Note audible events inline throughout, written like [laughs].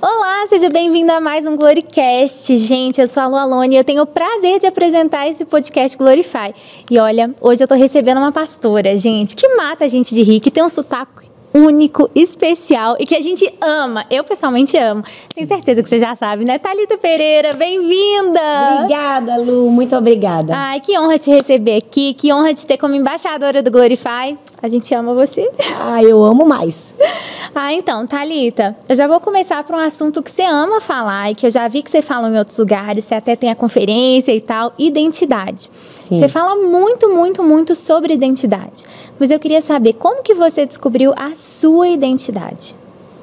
Olá, seja bem-vindo a mais um Glorycast. Gente, eu sou a Lu Alone e eu tenho o prazer de apresentar esse podcast Glorify. E olha, hoje eu tô recebendo uma pastora, gente, que mata a gente de rir, que tem um sotaque único, especial e que a gente ama. Eu pessoalmente amo. Tenho certeza que você já sabe, né? Thalita Pereira, bem-vinda! Obrigada, Lu. Muito obrigada. Ai, que honra te receber aqui. Que honra te ter como embaixadora do Glorify. A gente ama você. [laughs] Ah, eu amo mais. Ah, então, Talita, eu já vou começar por um assunto que você ama falar e que eu já vi que você fala em outros lugares, você até tem a conferência e tal, identidade. Sim. Você fala muito, muito, muito sobre identidade. Mas eu queria saber como que você descobriu a sua identidade.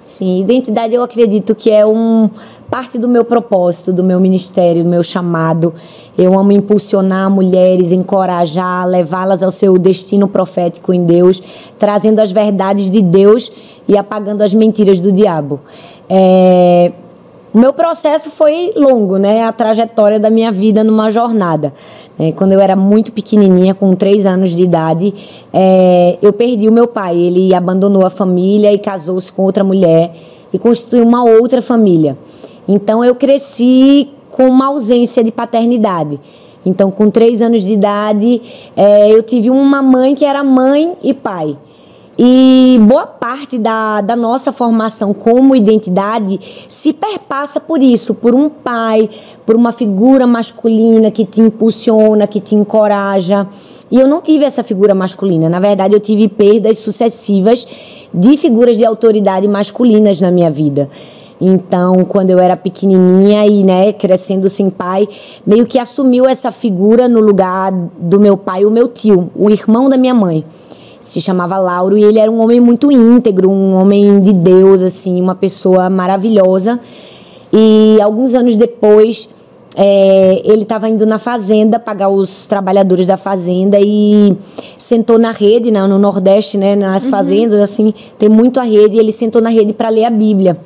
Sim, identidade eu acredito que é um parte do meu propósito, do meu ministério, do meu chamado. Eu amo impulsionar mulheres, encorajar, levá-las ao seu destino profético em Deus, trazendo as verdades de Deus e apagando as mentiras do diabo. É, o meu processo foi longo, né? A trajetória da minha vida numa jornada. É, quando eu era muito pequenininha, com três anos de idade, é, eu perdi o meu pai. Ele abandonou a família e casou-se com outra mulher e constituiu uma outra família. Então eu cresci com uma ausência de paternidade. Então, com três anos de idade, é, eu tive uma mãe que era mãe e pai. E boa parte da, da nossa formação como identidade se perpassa por isso, por um pai, por uma figura masculina que te impulsiona, que te encoraja. E eu não tive essa figura masculina. Na verdade, eu tive perdas sucessivas de figuras de autoridade masculinas na minha vida. Então, quando eu era pequenininha e, né, crescendo sem pai, meio que assumiu essa figura no lugar do meu pai, o meu tio, o irmão da minha mãe se chamava Lauro e ele era um homem muito íntegro, um homem de Deus, assim, uma pessoa maravilhosa. E alguns anos depois, é, ele estava indo na fazenda pagar os trabalhadores da fazenda e sentou na rede, né, no Nordeste, né, nas uhum. fazendas, assim, tem muito a rede, e ele sentou na rede para ler a Bíblia.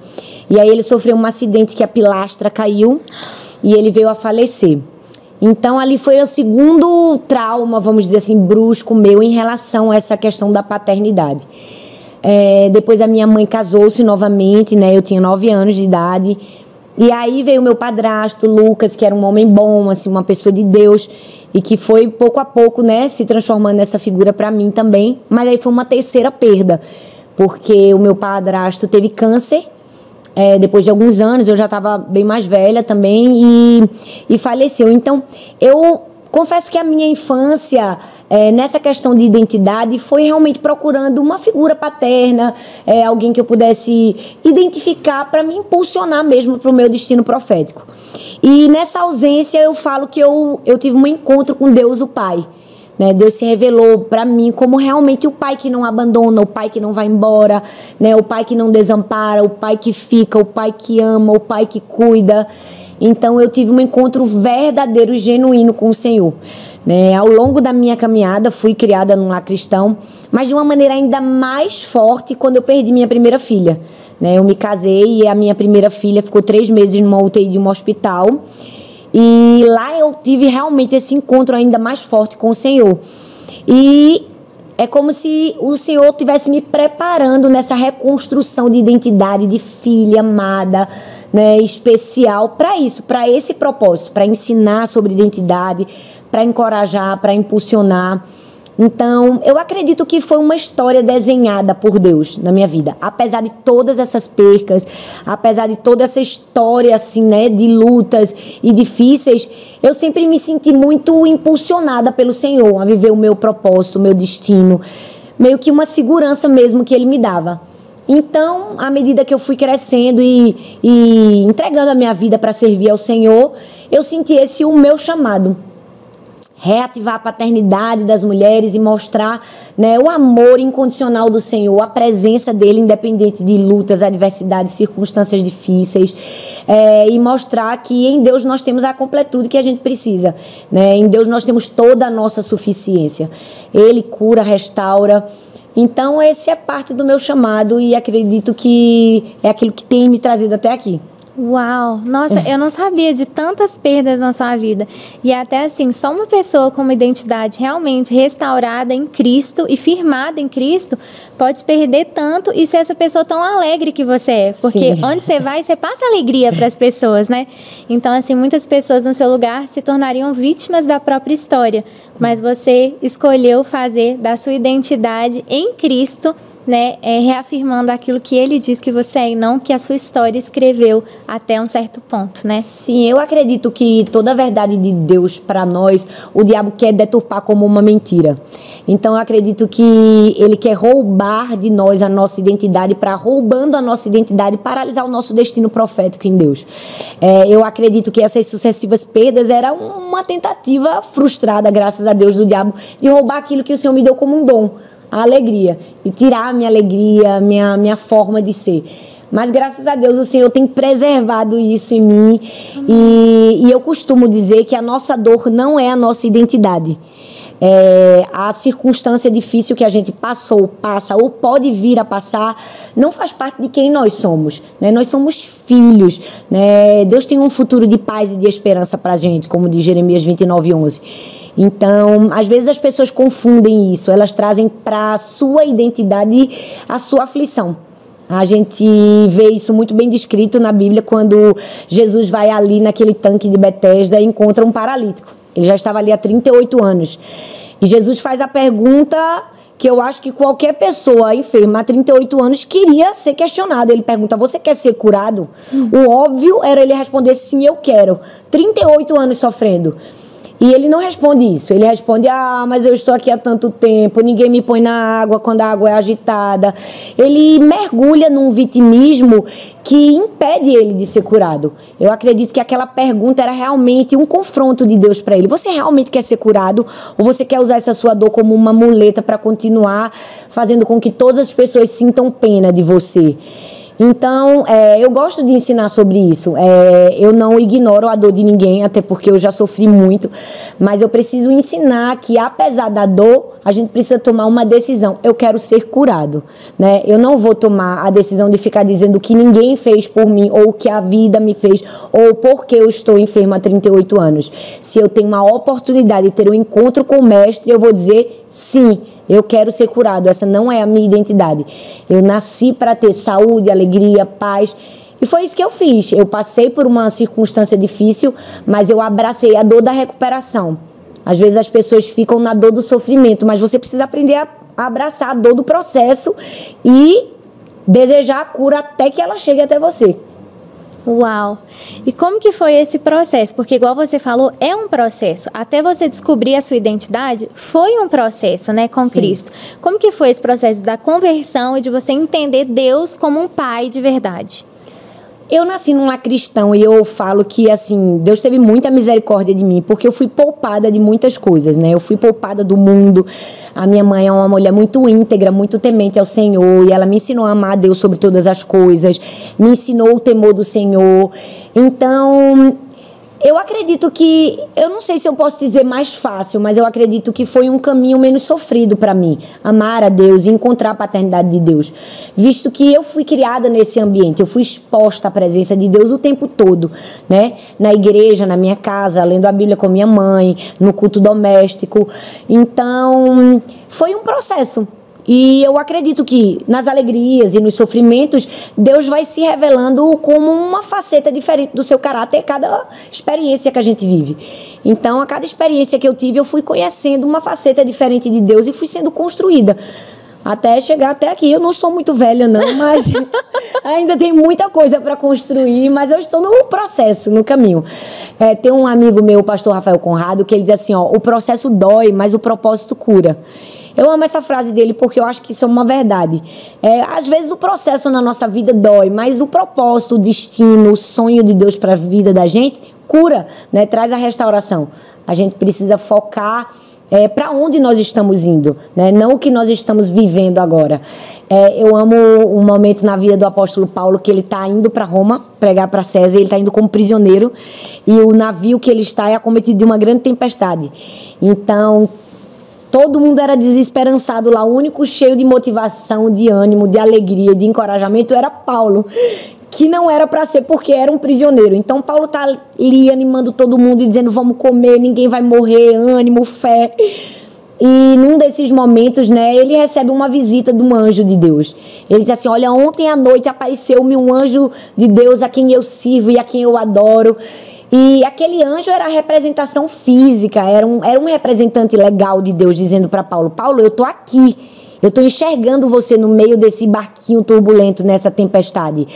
E aí ele sofreu um acidente que a pilastra caiu e ele veio a falecer. Então, ali foi o segundo trauma, vamos dizer assim, brusco meu em relação a essa questão da paternidade. É, depois a minha mãe casou-se novamente, né? Eu tinha nove anos de idade. E aí veio meu padrasto, Lucas, que era um homem bom, assim, uma pessoa de Deus, e que foi pouco a pouco, né, se transformando nessa figura para mim também. Mas aí foi uma terceira perda, porque o meu padrasto teve câncer é, depois de alguns anos, eu já estava bem mais velha também e, e faleceu. Então, eu confesso que a minha infância, é, nessa questão de identidade, foi realmente procurando uma figura paterna, é, alguém que eu pudesse identificar para me impulsionar mesmo para o meu destino profético. E nessa ausência, eu falo que eu, eu tive um encontro com Deus, o Pai. Né? Deus se revelou para mim como realmente o pai que não abandona, o pai que não vai embora, né? o pai que não desampara, o pai que fica, o pai que ama, o pai que cuida. Então eu tive um encontro verdadeiro e genuíno com o Senhor. Né? Ao longo da minha caminhada, fui criada num lar cristão, mas de uma maneira ainda mais forte quando eu perdi minha primeira filha. Né? Eu me casei e a minha primeira filha ficou três meses numa UTI de um hospital. E lá eu tive realmente esse encontro ainda mais forte com o Senhor. E é como se o Senhor tivesse me preparando nessa reconstrução de identidade de filha amada, né, especial para isso, para esse propósito, para ensinar sobre identidade, para encorajar, para impulsionar. Então, eu acredito que foi uma história desenhada por Deus na minha vida. Apesar de todas essas percas, apesar de toda essa história assim, né, de lutas e difíceis, eu sempre me senti muito impulsionada pelo Senhor a viver o meu propósito, o meu destino, meio que uma segurança mesmo que ele me dava. Então, à medida que eu fui crescendo e, e entregando a minha vida para servir ao Senhor, eu senti esse o meu chamado reativar a paternidade das mulheres e mostrar né, o amor incondicional do Senhor, a presença dele, independente de lutas, adversidades, circunstâncias difíceis, é, e mostrar que em Deus nós temos a completude que a gente precisa. Né? Em Deus nós temos toda a nossa suficiência. Ele cura, restaura. Então, esse é parte do meu chamado e acredito que é aquilo que tem me trazido até aqui. Uau! Nossa, eu não sabia de tantas perdas na sua vida. E até assim, só uma pessoa com uma identidade realmente restaurada em Cristo e firmada em Cristo pode perder tanto e ser essa pessoa tão alegre que você é. Porque Sim. onde você vai, você passa alegria para as [laughs] pessoas, né? Então, assim, muitas pessoas no seu lugar se tornariam vítimas da própria história. Mas você escolheu fazer da sua identidade em Cristo né, é, reafirmando aquilo que ele diz que você é e não que a sua história escreveu até um certo ponto, né? Sim, eu acredito que toda a verdade de Deus para nós, o diabo quer deturpar como uma mentira. Então eu acredito que ele quer roubar de nós a nossa identidade, para roubando a nossa identidade, paralisar o nosso destino profético em Deus. É, eu acredito que essas sucessivas perdas era uma tentativa frustrada, graças a Deus, do diabo, de roubar aquilo que o Senhor me deu como um dom a alegria e tirar a minha alegria, minha minha forma de ser. Mas graças a Deus o Senhor tem preservado isso em mim e, e eu costumo dizer que a nossa dor não é a nossa identidade. É, a circunstância difícil que a gente passou, passa ou pode vir a passar, não faz parte de quem nós somos. Né? Nós somos filhos. Né? Deus tem um futuro de paz e de esperança para a gente, como diz Jeremias 29, 11. Então, às vezes as pessoas confundem isso, elas trazem para a sua identidade a sua aflição. A gente vê isso muito bem descrito na Bíblia quando Jesus vai ali naquele tanque de Betesda e encontra um paralítico. Ele já estava ali há 38 anos. E Jesus faz a pergunta que eu acho que qualquer pessoa enferma há 38 anos queria ser questionado. Ele pergunta: Você quer ser curado? O óbvio era ele responder: Sim, eu quero. 38 anos sofrendo. E ele não responde isso. Ele responde: Ah, mas eu estou aqui há tanto tempo, ninguém me põe na água quando a água é agitada. Ele mergulha num vitimismo que impede ele de ser curado. Eu acredito que aquela pergunta era realmente um confronto de Deus para ele. Você realmente quer ser curado? Ou você quer usar essa sua dor como uma muleta para continuar fazendo com que todas as pessoas sintam pena de você? Então, é, eu gosto de ensinar sobre isso. É, eu não ignoro a dor de ninguém, até porque eu já sofri muito, mas eu preciso ensinar que, apesar da dor, a gente precisa tomar uma decisão. Eu quero ser curado, né? Eu não vou tomar a decisão de ficar dizendo que ninguém fez por mim, ou que a vida me fez, ou porque eu estou enferma há 38 anos. Se eu tenho uma oportunidade de ter um encontro com o mestre, eu vou dizer sim eu quero ser curado. Essa não é a minha identidade. Eu nasci para ter saúde, alegria, paz. E foi isso que eu fiz. Eu passei por uma circunstância difícil, mas eu abracei a dor da recuperação. Às vezes as pessoas ficam na dor do sofrimento, mas você precisa aprender a abraçar a dor do processo e desejar a cura até que ela chegue até você. Uau! E como que foi esse processo? Porque igual você falou, é um processo. Até você descobrir a sua identidade, foi um processo, né, com Sim. Cristo. Como que foi esse processo da conversão e de você entender Deus como um pai de verdade? Eu nasci num lar cristão e eu falo que, assim, Deus teve muita misericórdia de mim, porque eu fui poupada de muitas coisas, né? Eu fui poupada do mundo. A minha mãe é uma mulher muito íntegra, muito temente ao Senhor, e ela me ensinou a amar a Deus sobre todas as coisas, me ensinou o temor do Senhor. Então, eu acredito que, eu não sei se eu posso dizer mais fácil, mas eu acredito que foi um caminho menos sofrido para mim, amar a Deus e encontrar a paternidade de Deus, visto que eu fui criada nesse ambiente, eu fui exposta à presença de Deus o tempo todo, né? Na igreja, na minha casa, lendo a Bíblia com minha mãe, no culto doméstico. Então, foi um processo. E eu acredito que nas alegrias e nos sofrimentos, Deus vai se revelando como uma faceta diferente do seu caráter cada experiência que a gente vive. Então, a cada experiência que eu tive, eu fui conhecendo uma faceta diferente de Deus e fui sendo construída até chegar até aqui. Eu não estou muito velha, não, [laughs] mas [laughs] ainda tem muita coisa para construir, mas eu estou no processo, no caminho. É, tem um amigo meu, o pastor Rafael Conrado, que ele diz assim: ó, o processo dói, mas o propósito cura. Eu amo essa frase dele porque eu acho que isso é uma verdade. É, às vezes o processo na nossa vida dói, mas o propósito, o destino, o sonho de Deus para a vida da gente cura, né? traz a restauração. A gente precisa focar é, para onde nós estamos indo, né? não o que nós estamos vivendo agora. É, eu amo um momento na vida do apóstolo Paulo que ele está indo para Roma pregar para César, ele está indo como prisioneiro e o navio que ele está é acometido de uma grande tempestade. Então, Todo mundo era desesperançado lá. O único cheio de motivação, de ânimo, de alegria, de encorajamento era Paulo, que não era para ser porque era um prisioneiro. Então Paulo tá ali animando todo mundo e dizendo vamos comer, ninguém vai morrer, ânimo, fé. E num desses momentos, né, ele recebe uma visita de um anjo de Deus. Ele diz assim: Olha, ontem à noite apareceu-me um anjo de Deus a quem eu sirvo e a quem eu adoro. E aquele anjo era a representação física, era um, era um representante legal de Deus dizendo para Paulo: Paulo, eu tô aqui. Eu estou enxergando você no meio desse barquinho turbulento nessa tempestade,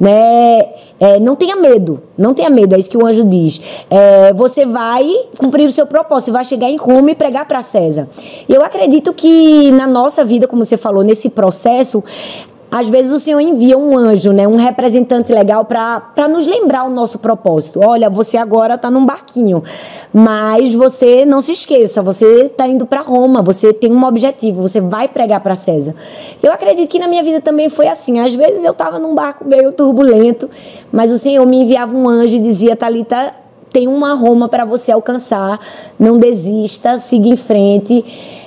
né? É, não tenha medo, não tenha medo, é isso que o anjo diz. É, você vai cumprir o seu propósito, vai chegar em Roma e pregar para César. Eu acredito que na nossa vida, como você falou, nesse processo, às vezes o Senhor envia um anjo, né, um representante legal para nos lembrar o nosso propósito. Olha, você agora está num barquinho, mas você não se esqueça, você está indo para Roma, você tem um objetivo, você vai pregar para César. Eu acredito que na minha vida também foi assim. Às vezes eu estava num barco meio turbulento, mas o Senhor me enviava um anjo e dizia, Talita, tem uma Roma para você alcançar, não desista, siga em frente.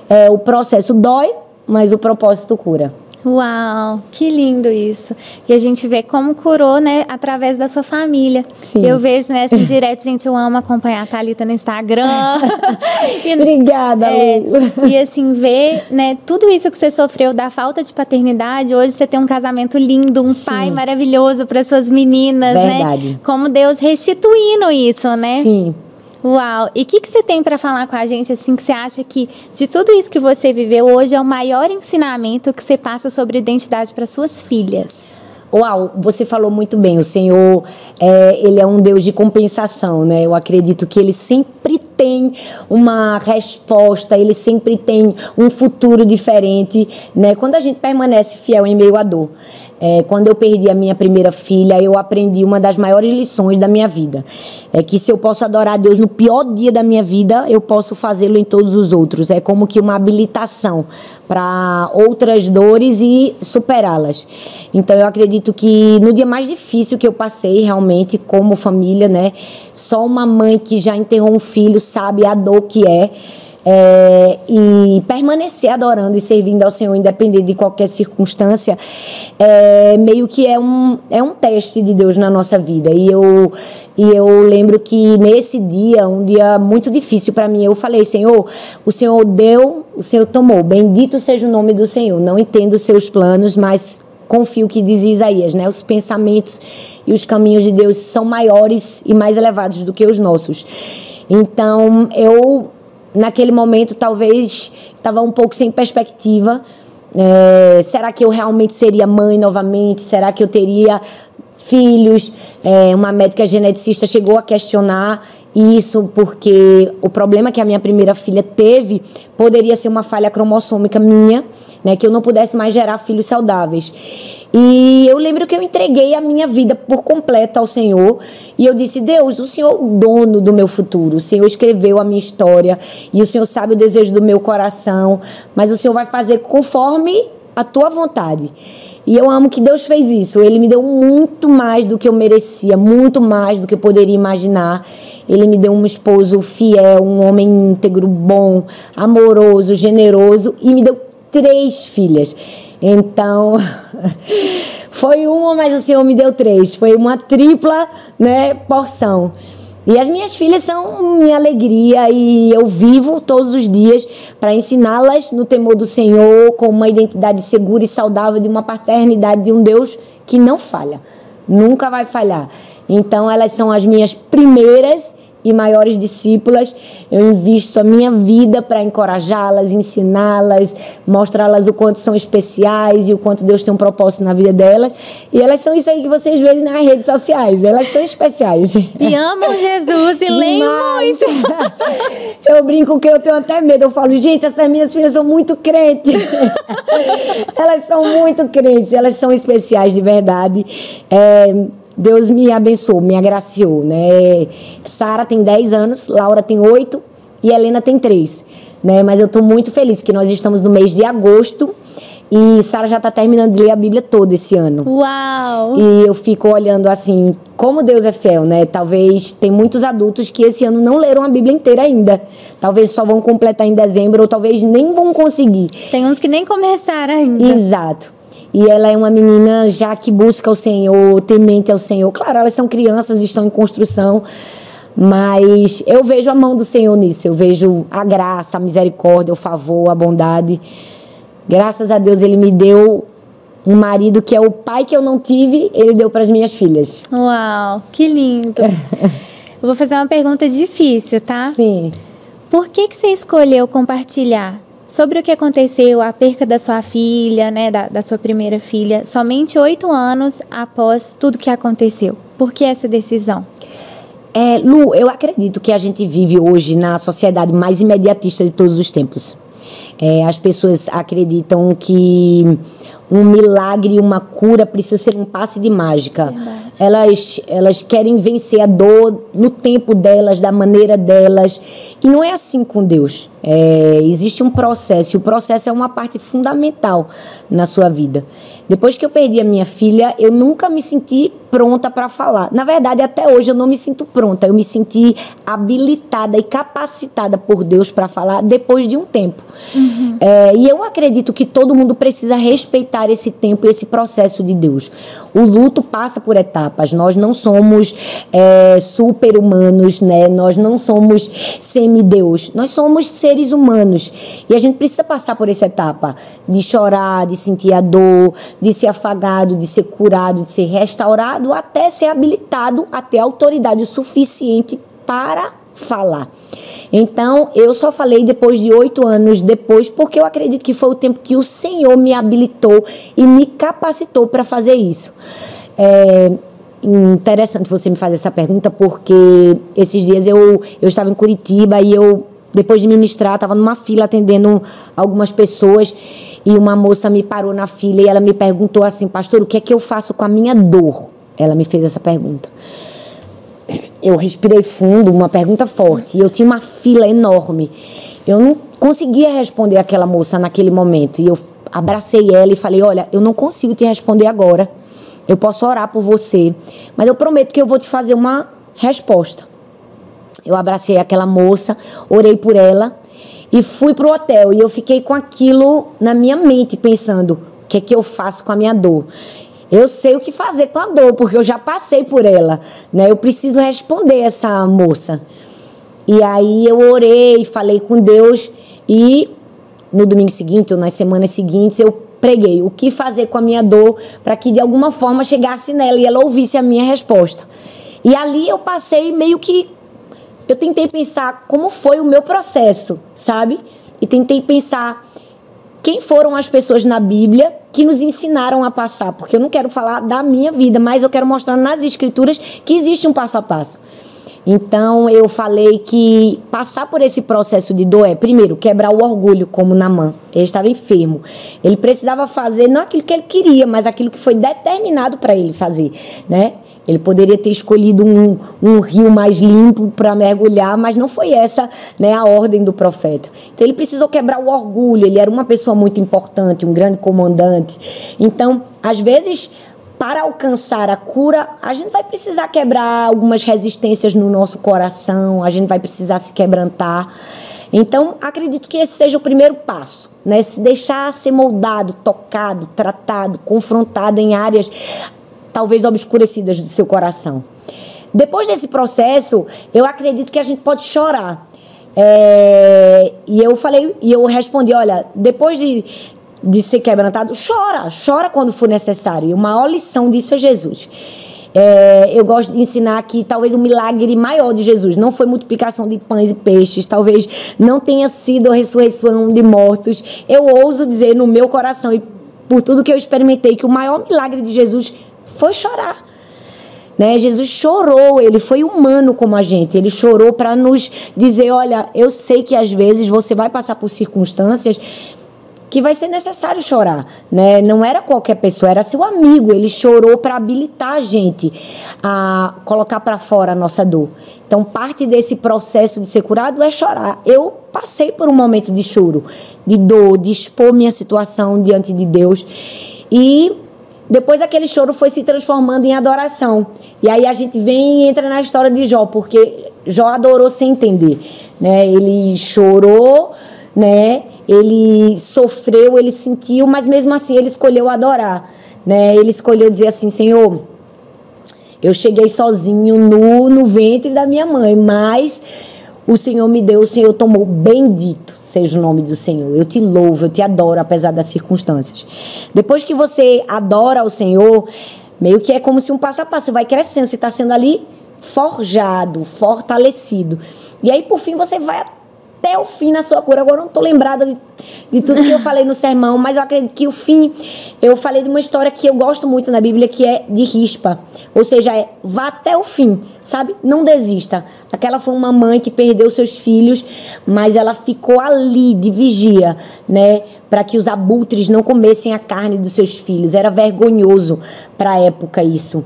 É, o processo dói, mas o propósito cura. Uau, que lindo isso. E a gente vê como curou, né, através da sua família. Sim. Eu vejo, né, assim, [laughs] direto, gente, eu amo acompanhar a Thalita no Instagram. [laughs] e, Obrigada, é, E assim, ver, né, tudo isso que você sofreu da falta de paternidade, hoje você tem um casamento lindo, um Sim. pai maravilhoso para suas meninas, né? Verdade. né? Como Deus restituindo isso, né? Sim. Uau! E o que, que você tem para falar com a gente, assim, que você acha que de tudo isso que você viveu hoje é o maior ensinamento que você passa sobre identidade para suas filhas? Uau, você falou muito bem. O Senhor, é, ele é um Deus de compensação, né? Eu acredito que ele sempre tem uma resposta, ele sempre tem um futuro diferente, né? Quando a gente permanece fiel em meio à dor. É, quando eu perdi a minha primeira filha, eu aprendi uma das maiores lições da minha vida. É que se eu posso adorar a Deus no pior dia da minha vida, eu posso fazê-lo em todos os outros. É como que uma habilitação para outras dores e superá-las. Então eu acredito que no dia mais difícil que eu passei realmente como família, né, só uma mãe que já enterrou um filho sabe a dor que é. É, e permanecer adorando e servindo ao Senhor, independente de qualquer circunstância, é, meio que é um, é um teste de Deus na nossa vida. E eu, e eu lembro que nesse dia, um dia muito difícil para mim, eu falei: Senhor, o Senhor deu, o Senhor tomou. Bendito seja o nome do Senhor. Não entendo os seus planos, mas confio que diz Isaías, né? Os pensamentos e os caminhos de Deus são maiores e mais elevados do que os nossos. Então, eu naquele momento talvez estava um pouco sem perspectiva. É, será que eu realmente seria mãe novamente? Será que eu teria filhos? É, uma médica geneticista chegou a questionar isso porque o problema que a minha primeira filha teve poderia ser uma falha cromossômica minha, né, que eu não pudesse mais gerar filhos saudáveis. E eu lembro que eu entreguei a minha vida por completo ao Senhor. E eu disse: Deus, o Senhor é o dono do meu futuro. O Senhor escreveu a minha história. E o Senhor sabe o desejo do meu coração. Mas o Senhor vai fazer conforme a tua vontade. E eu amo que Deus fez isso. Ele me deu muito mais do que eu merecia, muito mais do que eu poderia imaginar. Ele me deu um esposo fiel, um homem íntegro, bom, amoroso, generoso e me deu três filhas. Então, [laughs] foi uma, mas o Senhor me deu três. Foi uma tripla né, porção. E as minhas filhas são minha alegria e eu vivo todos os dias para ensiná-las no temor do Senhor, com uma identidade segura e saudável de uma paternidade de um Deus que não falha, nunca vai falhar. Então elas são as minhas primeiras e maiores discípulas, eu invisto a minha vida para encorajá-las, ensiná-las, mostrá-las o quanto são especiais e o quanto Deus tem um propósito na vida delas. E elas são isso aí que vocês veem nas redes sociais. Elas são especiais. E amam Jesus e [laughs] leem muito. [laughs] eu brinco que eu tenho até medo. Eu falo, gente, essas minhas filhas são muito crentes. [laughs] elas são muito crentes, elas são especiais de verdade. É, Deus me abençoou, me agraciou, né? Sara tem 10 anos, Laura tem 8 e Helena tem 3, né? Mas eu estou muito feliz que nós estamos no mês de agosto e Sara já está terminando de ler a Bíblia toda esse ano. Uau! E eu fico olhando assim, como Deus é fiel, né? Talvez tem muitos adultos que esse ano não leram a Bíblia inteira ainda. Talvez só vão completar em dezembro ou talvez nem vão conseguir. Tem uns que nem começaram ainda. Exato. E ela é uma menina já que busca o Senhor, temente ao Senhor. Claro, elas são crianças, estão em construção, mas eu vejo a mão do Senhor nisso. Eu vejo a graça, a misericórdia, o favor, a bondade. Graças a Deus ele me deu um marido que é o pai que eu não tive, ele deu para as minhas filhas. Uau, que lindo. [laughs] eu vou fazer uma pergunta difícil, tá? Sim. Por que, que você escolheu compartilhar sobre o que aconteceu, a perca da sua filha, né, da, da sua primeira filha, somente oito anos após tudo que aconteceu? Por que essa decisão? É, Lu, eu acredito que a gente vive hoje na sociedade mais imediatista de todos os tempos. É, as pessoas acreditam que um milagre, uma cura precisa ser um passe de mágica. Elas, elas querem vencer a dor no tempo delas, da maneira delas. E não é assim com Deus. É, existe um processo, e o processo é uma parte fundamental na sua vida. Depois que eu perdi a minha filha, eu nunca me senti pronta para falar. Na verdade, até hoje eu não me sinto pronta. Eu me senti habilitada e capacitada por Deus para falar depois de um tempo. Uhum. É, e eu acredito que todo mundo precisa respeitar esse tempo e esse processo de Deus. O luto passa por etapas. Nós não somos é, super-humanos, né? Nós não somos semideus. Nós somos seres humanos. E a gente precisa passar por essa etapa de chorar, de sentir a dor, de ser afagado, de ser curado, de ser restaurado, até ser habilitado a ter autoridade o suficiente para falar. Então, eu só falei depois de oito anos depois, porque eu acredito que foi o tempo que o Senhor me habilitou e me capacitou para fazer isso. É interessante você me fazer essa pergunta, porque esses dias eu, eu estava em Curitiba e eu, depois de ministrar, estava numa fila atendendo algumas pessoas e uma moça me parou na fila e ela me perguntou assim, pastor, o que é que eu faço com a minha dor? Ela me fez essa pergunta eu respirei fundo, uma pergunta forte. E eu tinha uma fila enorme. Eu não conseguia responder aquela moça naquele momento. E eu abracei ela e falei: Olha, eu não consigo te responder agora. Eu posso orar por você, mas eu prometo que eu vou te fazer uma resposta. Eu abracei aquela moça, orei por ela e fui para o hotel. E eu fiquei com aquilo na minha mente, pensando: o que é que eu faço com a minha dor? Eu sei o que fazer com a dor, porque eu já passei por ela, né? Eu preciso responder essa moça. E aí eu orei, falei com Deus e no domingo seguinte ou nas semanas seguintes eu preguei o que fazer com a minha dor para que de alguma forma chegasse nela e ela ouvisse a minha resposta. E ali eu passei meio que eu tentei pensar como foi o meu processo, sabe? E tentei pensar quem foram as pessoas na Bíblia que nos ensinaram a passar, porque eu não quero falar da minha vida, mas eu quero mostrar nas escrituras que existe um passo a passo. Então eu falei que passar por esse processo de dor é, primeiro, quebrar o orgulho, como Namã. Ele estava enfermo. Ele precisava fazer não aquilo que ele queria, mas aquilo que foi determinado para ele fazer, né? Ele poderia ter escolhido um, um rio mais limpo para mergulhar, mas não foi essa né, a ordem do profeta. Então ele precisou quebrar o orgulho, ele era uma pessoa muito importante, um grande comandante. Então, às vezes, para alcançar a cura, a gente vai precisar quebrar algumas resistências no nosso coração, a gente vai precisar se quebrantar. Então, acredito que esse seja o primeiro passo, né? Se deixar ser moldado, tocado, tratado, confrontado em áreas talvez obscurecidas do seu coração. Depois desse processo, eu acredito que a gente pode chorar. É, e eu falei, e eu respondi, olha, depois de, de ser quebrantado, chora, chora quando for necessário. E a maior lição disso é Jesus. É, eu gosto de ensinar que talvez o milagre maior de Jesus não foi multiplicação de pães e peixes, talvez não tenha sido a ressurreição de mortos. Eu ouso dizer no meu coração e por tudo que eu experimentei que o maior milagre de Jesus foi chorar. Né? Jesus chorou, ele foi humano como a gente. Ele chorou para nos dizer: olha, eu sei que às vezes você vai passar por circunstâncias que vai ser necessário chorar, né? Não era qualquer pessoa, era seu amigo. Ele chorou para habilitar a gente a colocar para fora a nossa dor. Então, parte desse processo de ser curado é chorar. Eu passei por um momento de choro, de dor, de expor minha situação diante de Deus. E depois aquele choro foi se transformando em adoração. E aí a gente vem e entra na história de Jó, porque Jó adorou sem entender, né? Ele chorou, né? ele sofreu, ele sentiu, mas mesmo assim ele escolheu adorar, né? Ele escolheu dizer assim, Senhor, eu cheguei sozinho nu no ventre da minha mãe, mas o Senhor me deu, o Senhor tomou. Bendito seja o nome do Senhor. Eu te louvo, eu te adoro, apesar das circunstâncias. Depois que você adora o Senhor, meio que é como se um passo a passo vai crescendo, você está sendo ali forjado, fortalecido. E aí, por fim, você vai até o fim na sua cura. Agora eu não estou lembrada de, de tudo que eu falei no sermão, mas eu acredito que o fim. Eu falei de uma história que eu gosto muito na Bíblia, que é de rispa. Ou seja, é vá até o fim, sabe? Não desista. Aquela foi uma mãe que perdeu seus filhos, mas ela ficou ali de vigia, né? Para que os abutres não comessem a carne dos seus filhos. Era vergonhoso para a época isso.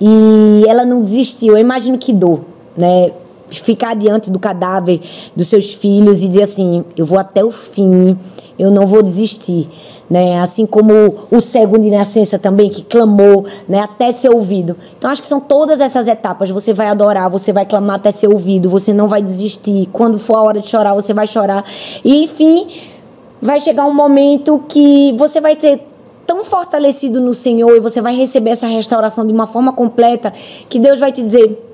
E ela não desistiu. Eu imagino que dor, né? Ficar diante do cadáver dos seus filhos e dizer assim: eu vou até o fim, eu não vou desistir. Né? Assim como o cego de nascença também, que clamou né? até ser ouvido. Então, acho que são todas essas etapas. Você vai adorar, você vai clamar até ser ouvido, você não vai desistir. Quando for a hora de chorar, você vai chorar. E, enfim, vai chegar um momento que você vai ter tão fortalecido no Senhor e você vai receber essa restauração de uma forma completa que Deus vai te dizer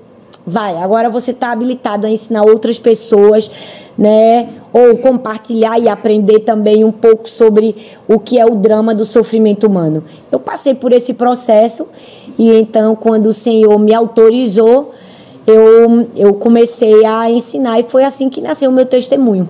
vai, agora você está habilitado a ensinar outras pessoas, né? Ou compartilhar e aprender também um pouco sobre o que é o drama do sofrimento humano. Eu passei por esse processo e então, quando o Senhor me autorizou, eu, eu comecei a ensinar e foi assim que nasceu o meu testemunho.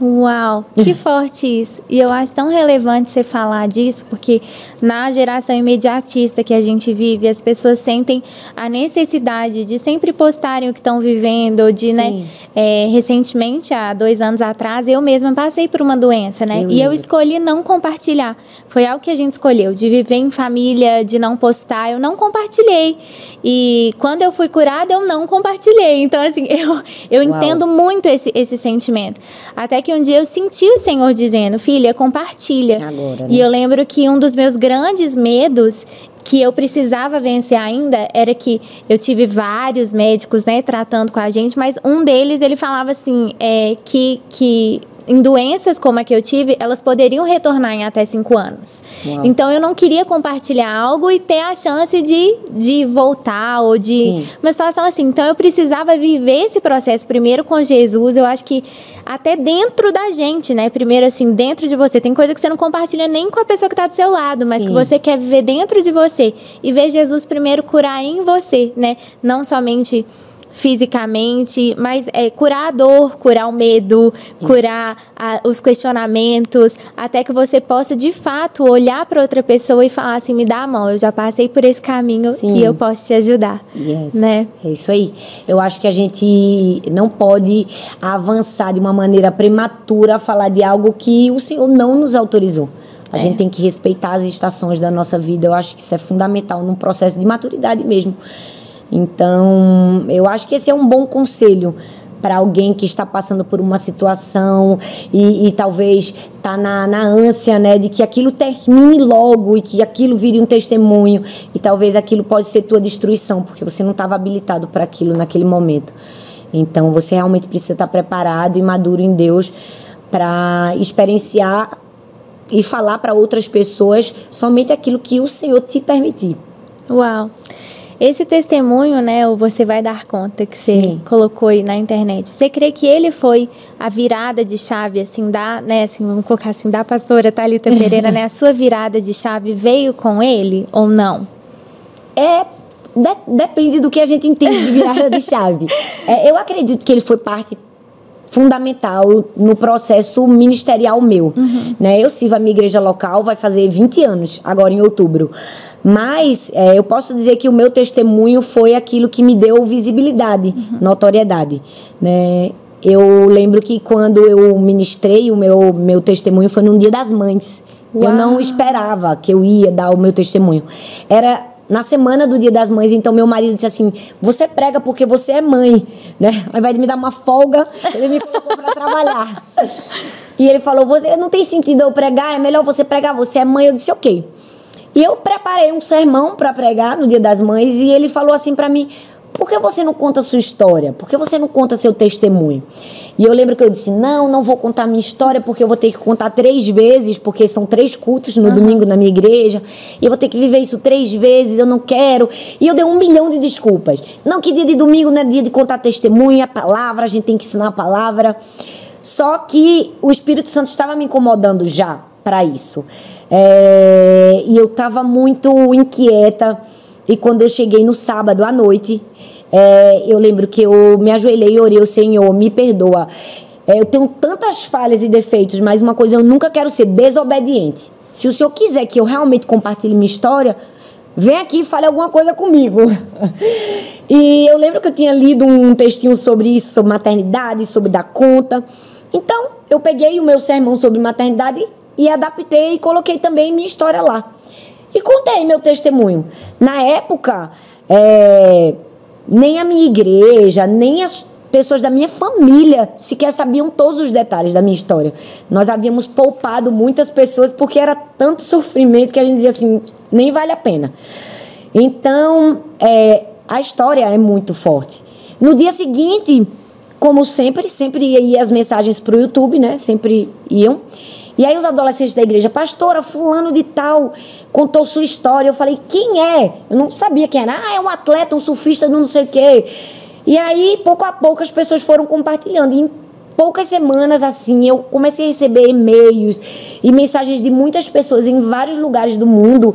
Uau, que [laughs] forte isso. E eu acho tão relevante você falar disso, porque na geração imediatista que a gente vive, as pessoas sentem a necessidade de sempre postarem o que estão vivendo, de, né, Sim. né? É, recentemente, há dois anos atrás, eu mesma passei por uma doença, né? Eu e eu escolhi não compartilhar. Foi algo que a gente escolheu, de viver em família, de não postar. Eu não compartilhei. E quando eu fui curada, eu não compartilhei. Então, assim, [laughs] eu, eu entendo muito esse, esse sentimento. Até que um dia eu senti o Senhor dizendo, filha, compartilha. Agora, né? E eu lembro que um dos meus grandes medos que eu precisava vencer ainda era que eu tive vários médicos, né, tratando com a gente, mas um deles ele falava assim, é, que, que em doenças como a que eu tive, elas poderiam retornar em até cinco anos. Uau. Então eu não queria compartilhar algo e ter a chance de, de voltar ou de Sim. uma situação assim. Então eu precisava viver esse processo primeiro com Jesus. Eu acho que até dentro da gente, né? Primeiro assim, dentro de você. Tem coisa que você não compartilha nem com a pessoa que está do seu lado, mas Sim. que você quer viver dentro de você e ver Jesus primeiro curar em você, né? Não somente fisicamente, mas é, curar a dor, curar o medo, Isso. curar a, os questionamentos, até que você possa de fato olhar para outra pessoa e falar assim: me dá a mão, eu já passei por esse caminho Sim. e eu posso te ajudar. Yes. Né? É isso aí. Eu acho que a gente não pode avançar de uma maneira prematura a falar de algo que o Senhor não nos autorizou. A é. gente tem que respeitar as estações da nossa vida. Eu acho que isso é fundamental num processo de maturidade mesmo. Então, eu acho que esse é um bom conselho para alguém que está passando por uma situação e, e talvez está na, na ânsia né, de que aquilo termine logo e que aquilo vire um testemunho e talvez aquilo pode ser tua destruição porque você não estava habilitado para aquilo naquele momento. Então você realmente precisa estar preparado e maduro em Deus para experienciar e falar para outras pessoas somente aquilo que o Senhor te permitir. Uau! Esse testemunho, né, o você vai dar conta que você Sim. colocou aí na internet. Você crê que ele foi a virada de chave, assim, da, né, assim, vamos colocar assim, da pastora Thalita Pereira, né? A sua virada de chave veio com ele ou não? É de, depende do que a gente entende de virada de chave. [laughs] É, eu acredito que ele foi parte fundamental no processo ministerial meu. Uhum. Né? Eu sirvo a minha igreja local, vai fazer 20 anos, agora em outubro. Mas é, eu posso dizer que o meu testemunho foi aquilo que me deu visibilidade, uhum. notoriedade. Né? Eu lembro que quando eu ministrei, o meu, meu testemunho foi num dia das mães. Uau. Eu não esperava que eu ia dar o meu testemunho. Era na semana do Dia das Mães, então meu marido disse assim: "Você prega porque você é mãe", né? Ao invés de me dar uma folga, ele me colocou para trabalhar. [laughs] E ele falou: "Você não tem sentido eu pregar, é melhor você pregar, você é mãe". Eu disse: "OK". E eu preparei um sermão para pregar no Dia das Mães e ele falou assim para mim: por que você não conta a sua história? Por que você não conta seu testemunho? E eu lembro que eu disse: não, não vou contar minha história porque eu vou ter que contar três vezes, porque são três cultos no uhum. domingo na minha igreja, e eu vou ter que viver isso três vezes, eu não quero. E eu dei um milhão de desculpas. Não, que dia de domingo não é dia de contar testemunho, é palavra, a gente tem que ensinar a palavra. Só que o Espírito Santo estava me incomodando já para isso. É, e eu estava muito inquieta. E quando eu cheguei no sábado à noite, é, eu lembro que eu me ajoelhei e orei, o Senhor, me perdoa. É, eu tenho tantas falhas e defeitos, mas uma coisa, eu nunca quero ser desobediente. Se o Senhor quiser que eu realmente compartilhe minha história, vem aqui e fale alguma coisa comigo. [laughs] e eu lembro que eu tinha lido um textinho sobre isso, sobre maternidade, sobre dar conta. Então, eu peguei o meu sermão sobre maternidade e adaptei e coloquei também minha história lá. E contei meu testemunho. Na época, é, nem a minha igreja, nem as pessoas da minha família sequer sabiam todos os detalhes da minha história. Nós havíamos poupado muitas pessoas porque era tanto sofrimento que a gente dizia assim, nem vale a pena. Então, é, a história é muito forte. No dia seguinte, como sempre, sempre ia as mensagens para o YouTube, né? Sempre iam. E aí os adolescentes da igreja, pastora, fulano de tal, contou sua história. Eu falei, quem é? Eu não sabia quem era. Ah, é um atleta, um surfista, não sei o quê. E aí, pouco a pouco, as pessoas foram compartilhando. E em poucas semanas, assim, eu comecei a receber e-mails e mensagens de muitas pessoas em vários lugares do mundo,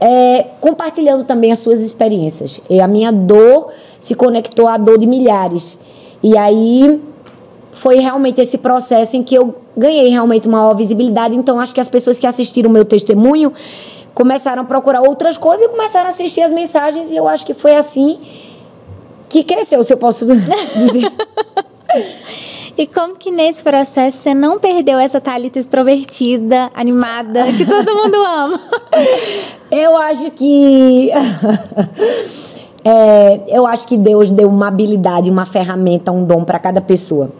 é, compartilhando também as suas experiências. E a minha dor se conectou à dor de milhares. E aí foi realmente esse processo em que eu ganhei realmente maior visibilidade. Então, acho que as pessoas que assistiram o meu testemunho começaram a procurar outras coisas e começaram a assistir as mensagens. E eu acho que foi assim que cresceu, se eu posso [laughs] dizer. E como que nesse processo você não perdeu essa Thalita extrovertida, animada, que todo mundo [laughs] ama? Eu acho que. [laughs] É, eu acho que Deus deu uma habilidade, uma ferramenta, um dom para cada pessoa.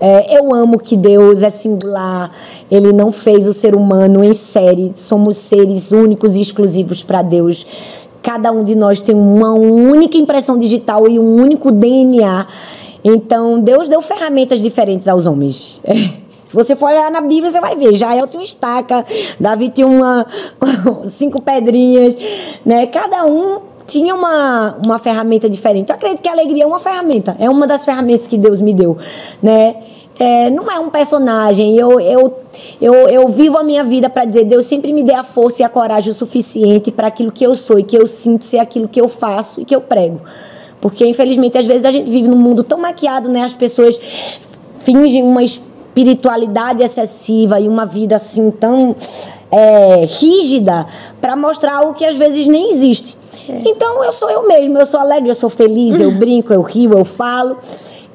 É, eu amo que Deus é singular, Ele não fez o ser humano em série, somos seres únicos e exclusivos para Deus. Cada um de nós tem uma única impressão digital e um único DNA. Então, Deus deu ferramentas diferentes aos homens. É. Se você for olhar na Bíblia, você vai ver. Jael tinha uma estaca, Davi tinha uma, [laughs] cinco pedrinhas, né? Cada um tinha uma, uma ferramenta diferente. Eu acredito que a alegria é uma ferramenta, é uma das ferramentas que Deus me deu, né? É, não é um personagem. Eu, eu, eu, eu vivo a minha vida para dizer: Deus sempre me dê a força e a coragem o suficiente para aquilo que eu sou e que eu sinto ser aquilo que eu faço e que eu prego. Porque, infelizmente, às vezes a gente vive num mundo tão maquiado, né? As pessoas fingem uma espiritualidade excessiva e uma vida assim tão é, rígida para mostrar algo que às vezes nem existe. É. Então eu sou eu mesmo, eu sou alegre, eu sou feliz, eu [laughs] brinco, eu rio, eu falo.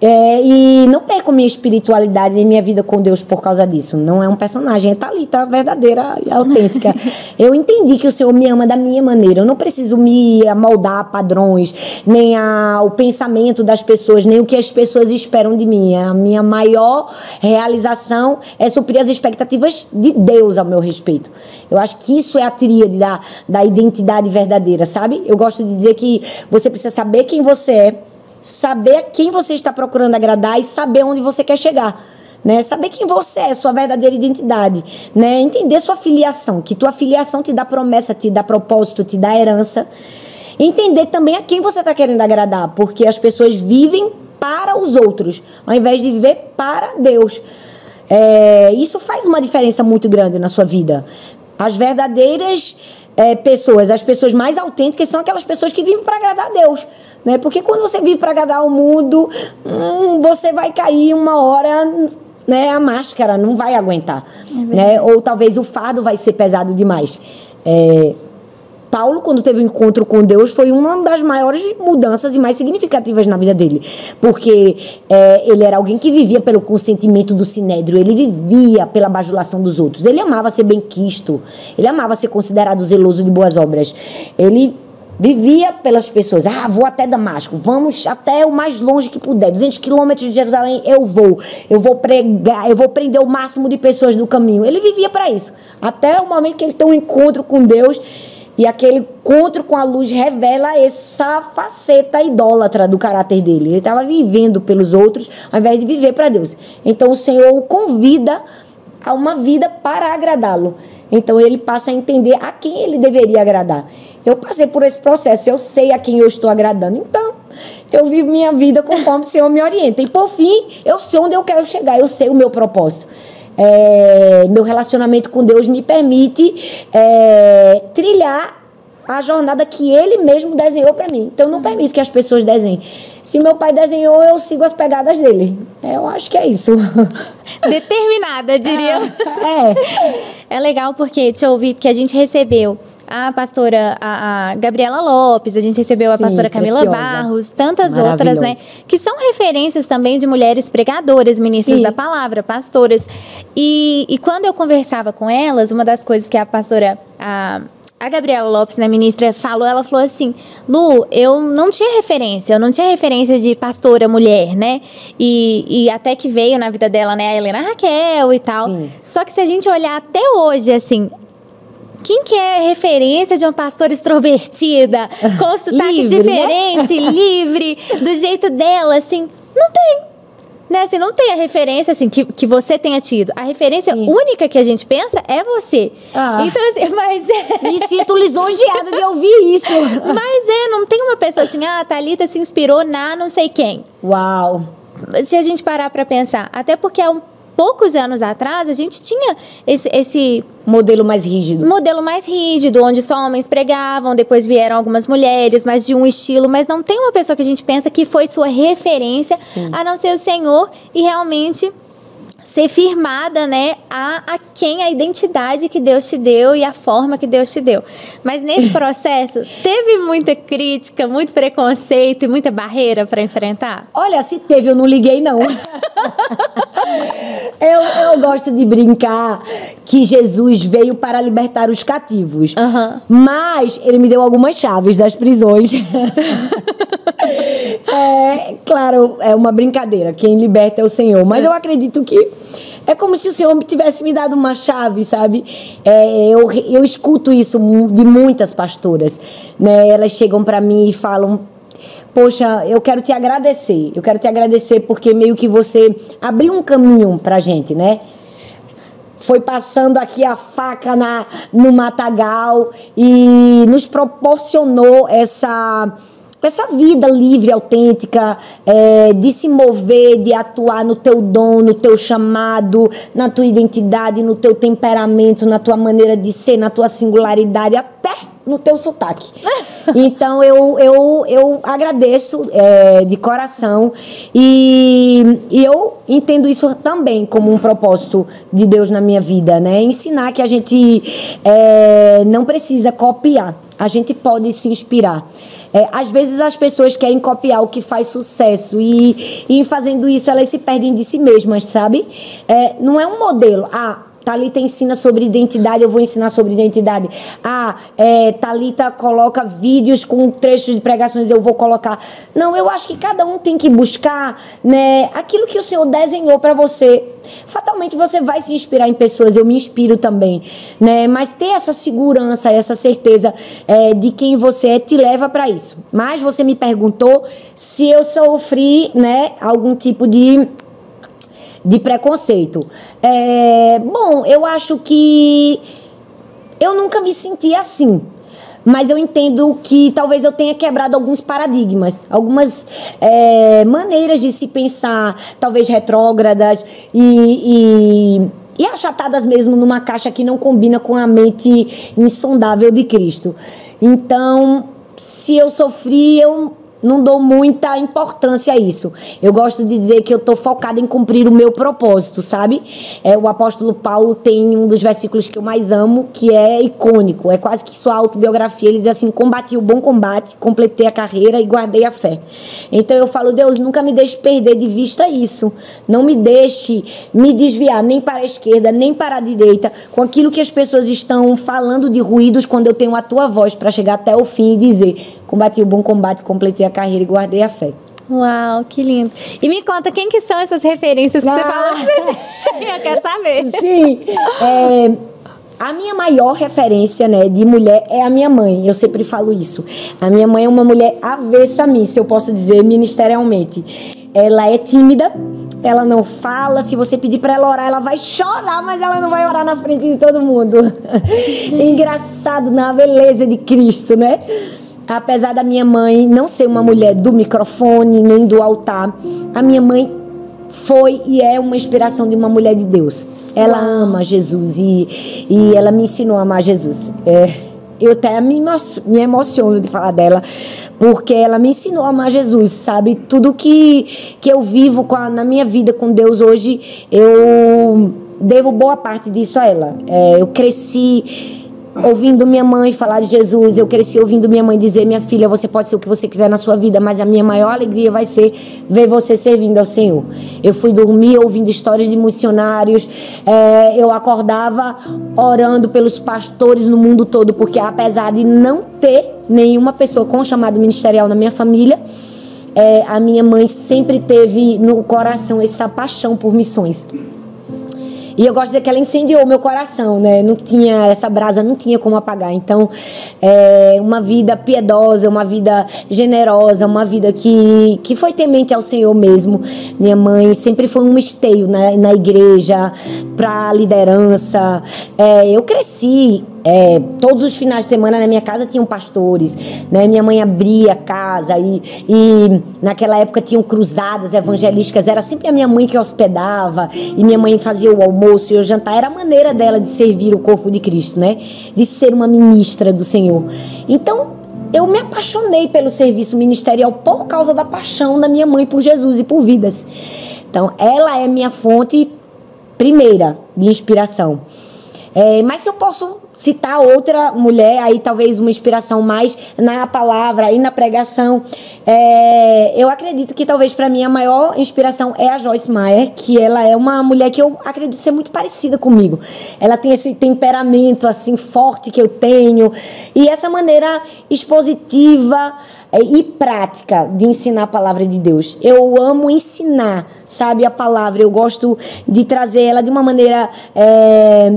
É, e não perco minha espiritualidade e minha vida com Deus por causa disso. Não é um personagem, é Thalita verdadeira e autêntica. [laughs] eu entendi que o Senhor me ama da minha maneira. Eu não preciso me amoldar a padrões, nem ao pensamento das pessoas, nem o que as pessoas esperam de mim. A minha maior realização é suprir as expectativas de Deus ao meu respeito. Eu acho que isso é a tríade da, da identidade verdadeira, sabe? Eu gosto de dizer que você precisa saber quem você é saber quem você está procurando agradar e saber onde você quer chegar. Né? Saber quem você é, sua verdadeira identidade, né? Entender sua filiação, que tua filiação te dá promessa, te dá propósito, te dá herança. Entender também a quem você está querendo agradar, porque as pessoas vivem para os outros, ao invés de viver para Deus. É, isso faz uma diferença muito grande na sua vida. As verdadeiras é, pessoas, as pessoas mais autênticas são aquelas pessoas que vivem para agradar a Deus. Né? Porque quando você vive para agradar o mundo, hum, você vai cair uma hora né, a máscara não vai aguentar. É né? Ou talvez o fardo vai ser pesado demais. É, Paulo, quando teve um encontro com Deus, foi uma das maiores mudanças e mais significativas na vida dele. Porque é, ele era alguém que vivia pelo consentimento do sinédrio, ele vivia pela bajulação dos outros. Ele amava ser bem-quisto, ele amava ser considerado zeloso de boas obras. Ele Vivia pelas pessoas. Ah, vou até Damasco. Vamos até o mais longe que puder. 200 quilômetros de Jerusalém, eu vou. Eu vou pregar, eu vou prender o máximo de pessoas no caminho. Ele vivia para isso. Até o momento que ele tem um encontro com Deus E aquele encontro com a luz revela essa faceta idólatra do caráter dele. Ele estava vivendo pelos outros ao invés de viver para Deus. Então o Senhor o convida a uma vida para agradá-lo. Então ele passa a entender a quem ele deveria agradar. Eu passei por esse processo, eu sei a quem eu estou agradando. Então, eu vivo minha vida conforme o Senhor me orienta. E por fim, eu sei onde eu quero chegar, eu sei o meu propósito. É, meu relacionamento com Deus me permite é, trilhar a jornada que ele mesmo desenhou para mim. Então, eu não permito que as pessoas desenhem. Se meu pai desenhou, eu sigo as pegadas dele. Eu acho que é isso. [laughs] Determinada, diria. É. É legal porque te ouvi, porque a gente recebeu a pastora a, a, Gabriela Lopes, a gente recebeu Sim, a pastora Camila preciosa. Barros, tantas outras, né? Que são referências também de mulheres pregadoras, ministras Sim. da palavra, pastoras. E, e quando eu conversava com elas, uma das coisas que a pastora. A, a Gabriela Lopes, né, ministra, falou, ela falou assim, Lu, eu não tinha referência, eu não tinha referência de pastora mulher, né? E, e até que veio na vida dela, né, a Helena Raquel e tal. Sim. Só que se a gente olhar até hoje, assim, quem que é referência de uma pastora extrovertida, [laughs] com sotaque livre, né? diferente, né? [laughs] livre, do jeito dela, assim? Não tem né, assim, não tem a referência assim que, que você tenha tido. A referência Sim. única que a gente pensa é você. Ah. Então, assim, [laughs] mas é... Me sinto lisonjeada de ouvir isso. Mas é, não tem uma pessoa assim, ah, a Thalita se inspirou na não sei quem. Uau! Se a gente parar para pensar, até porque é um poucos anos atrás, a gente tinha esse, esse modelo mais rígido. Modelo mais rígido, onde só homens pregavam, depois vieram algumas mulheres, mas de um estilo, mas não tem uma pessoa que a gente pensa que foi sua referência, Sim. a não ser o Senhor, e realmente ser firmada, né, a, a quem a identidade que Deus te deu e a forma que Deus te deu. Mas nesse [laughs] processo, teve muita crítica, muito preconceito e muita barreira para enfrentar? Olha, se teve, eu não liguei, não. [laughs] eu, eu gosto de brincar que Jesus veio para libertar os cativos. Uhum. Mas ele me deu algumas chaves das prisões. [laughs] é, claro, é uma brincadeira. Quem liberta é o Senhor. Mas eu acredito que é como se o Senhor tivesse me dado uma chave, sabe? É, eu, eu escuto isso de muitas pastoras. Né? Elas chegam para mim e falam: Poxa, eu quero te agradecer. Eu quero te agradecer porque meio que você abriu um caminho pra gente, né? Foi passando aqui a faca na, no matagal e nos proporcionou essa essa vida livre, autêntica, é, de se mover, de atuar no teu dom, no teu chamado, na tua identidade, no teu temperamento, na tua maneira de ser, na tua singularidade, até no teu sotaque. [laughs] Então eu, eu, eu agradeço é, de coração e, e eu entendo isso também como um propósito de Deus na minha vida, né? Ensinar que a gente é, não precisa copiar, a gente pode se inspirar. É, às vezes as pessoas querem copiar o que faz sucesso e, e fazendo isso elas se perdem de si mesmas, sabe? É, não é um modelo. Ah, Talita ensina sobre identidade, eu vou ensinar sobre identidade. Ah, é, Talita coloca vídeos com trechos de pregações, eu vou colocar. Não, eu acho que cada um tem que buscar, né, aquilo que o Senhor desenhou para você. Fatalmente você vai se inspirar em pessoas, eu me inspiro também, né? Mas ter essa segurança, essa certeza é, de quem você é te leva para isso. Mas você me perguntou se eu sofri, né, algum tipo de de preconceito. É, bom, eu acho que eu nunca me senti assim. Mas eu entendo que talvez eu tenha quebrado alguns paradigmas, algumas é, maneiras de se pensar, talvez retrógradas e, e e achatadas mesmo numa caixa que não combina com a mente insondável de Cristo. Então, se eu sofri, eu não dou muita importância a isso. Eu gosto de dizer que eu estou focada em cumprir o meu propósito, sabe? É, o apóstolo Paulo tem um dos versículos que eu mais amo, que é icônico. É quase que sua autobiografia. Ele diz assim: combati o bom combate, completei a carreira e guardei a fé. Então eu falo, Deus, nunca me deixe perder de vista isso. Não me deixe me desviar nem para a esquerda, nem para a direita, com aquilo que as pessoas estão falando de ruídos quando eu tenho a tua voz para chegar até o fim e dizer: combati o bom combate, completei a carreira e guardei a fé. Uau, que lindo. E me conta, quem que são essas referências que ah. você falou? [laughs] Eu quero saber. Sim. É, a minha maior referência, né, de mulher é a minha mãe. Eu sempre falo isso. A minha mãe é uma mulher avessa a mim, se eu posso dizer ministerialmente. Ela é tímida, ela não fala. Se você pedir para ela orar, ela vai chorar, mas ela não vai orar na frente de todo mundo. [laughs] Engraçado na beleza de Cristo, né? Apesar da minha mãe não ser uma mulher do microfone nem do altar, a minha mãe foi e é uma inspiração de uma mulher de Deus. Ela ama Jesus e, e ela me ensinou a amar Jesus. É, eu até me, emociono de falar dela, porque ela me ensinou a amar Jesus, sabe? Tudo que, que eu vivo a, na minha vida com Deus hoje, eu devo boa parte disso a ela. É, eu cresci ouvindo minha mãe falar de Jesus, eu cresci ouvindo minha mãe dizer: minha filha, você pode ser o que você quiser na sua vida, mas a minha maior alegria vai ser ver você servindo ao Senhor. Eu fui dormir ouvindo histórias de missionários, é, eu acordava orando pelos pastores no mundo todo, porque apesar de não ter nenhuma pessoa com chamado ministerial na minha família, é, a minha mãe sempre teve no coração essa paixão por missões. E eu gosto de dizer que ela incendiou meu coração, né? Não tinha, essa brasa não tinha como apagar. Então, é uma vida piedosa, uma vida generosa, uma vida que, que foi temente ao Senhor mesmo. Minha mãe sempre foi um esteio na, na igreja, para liderança. É, eu cresci é, todos os finais de semana na minha casa tinham pastores, né? Minha mãe abria casa e, e naquela época tinham cruzadas evangelísticas. Era sempre a minha mãe que hospedava e minha mãe fazia o almoço e o jantar. Era a maneira dela de servir o corpo de Cristo, né? De ser uma ministra do Senhor. Então eu me apaixonei pelo serviço ministerial por causa da paixão da minha mãe por Jesus e por vidas. Então ela é minha fonte primeira de inspiração. É, mas se eu posso citar outra mulher, aí talvez uma inspiração mais na palavra e na pregação, é, eu acredito que talvez para mim a maior inspiração é a Joyce Meyer, que ela é uma mulher que eu acredito ser muito parecida comigo. Ela tem esse temperamento assim forte que eu tenho e essa maneira expositiva é, e prática de ensinar a palavra de Deus. Eu amo ensinar, sabe, a palavra. Eu gosto de trazer ela de uma maneira é,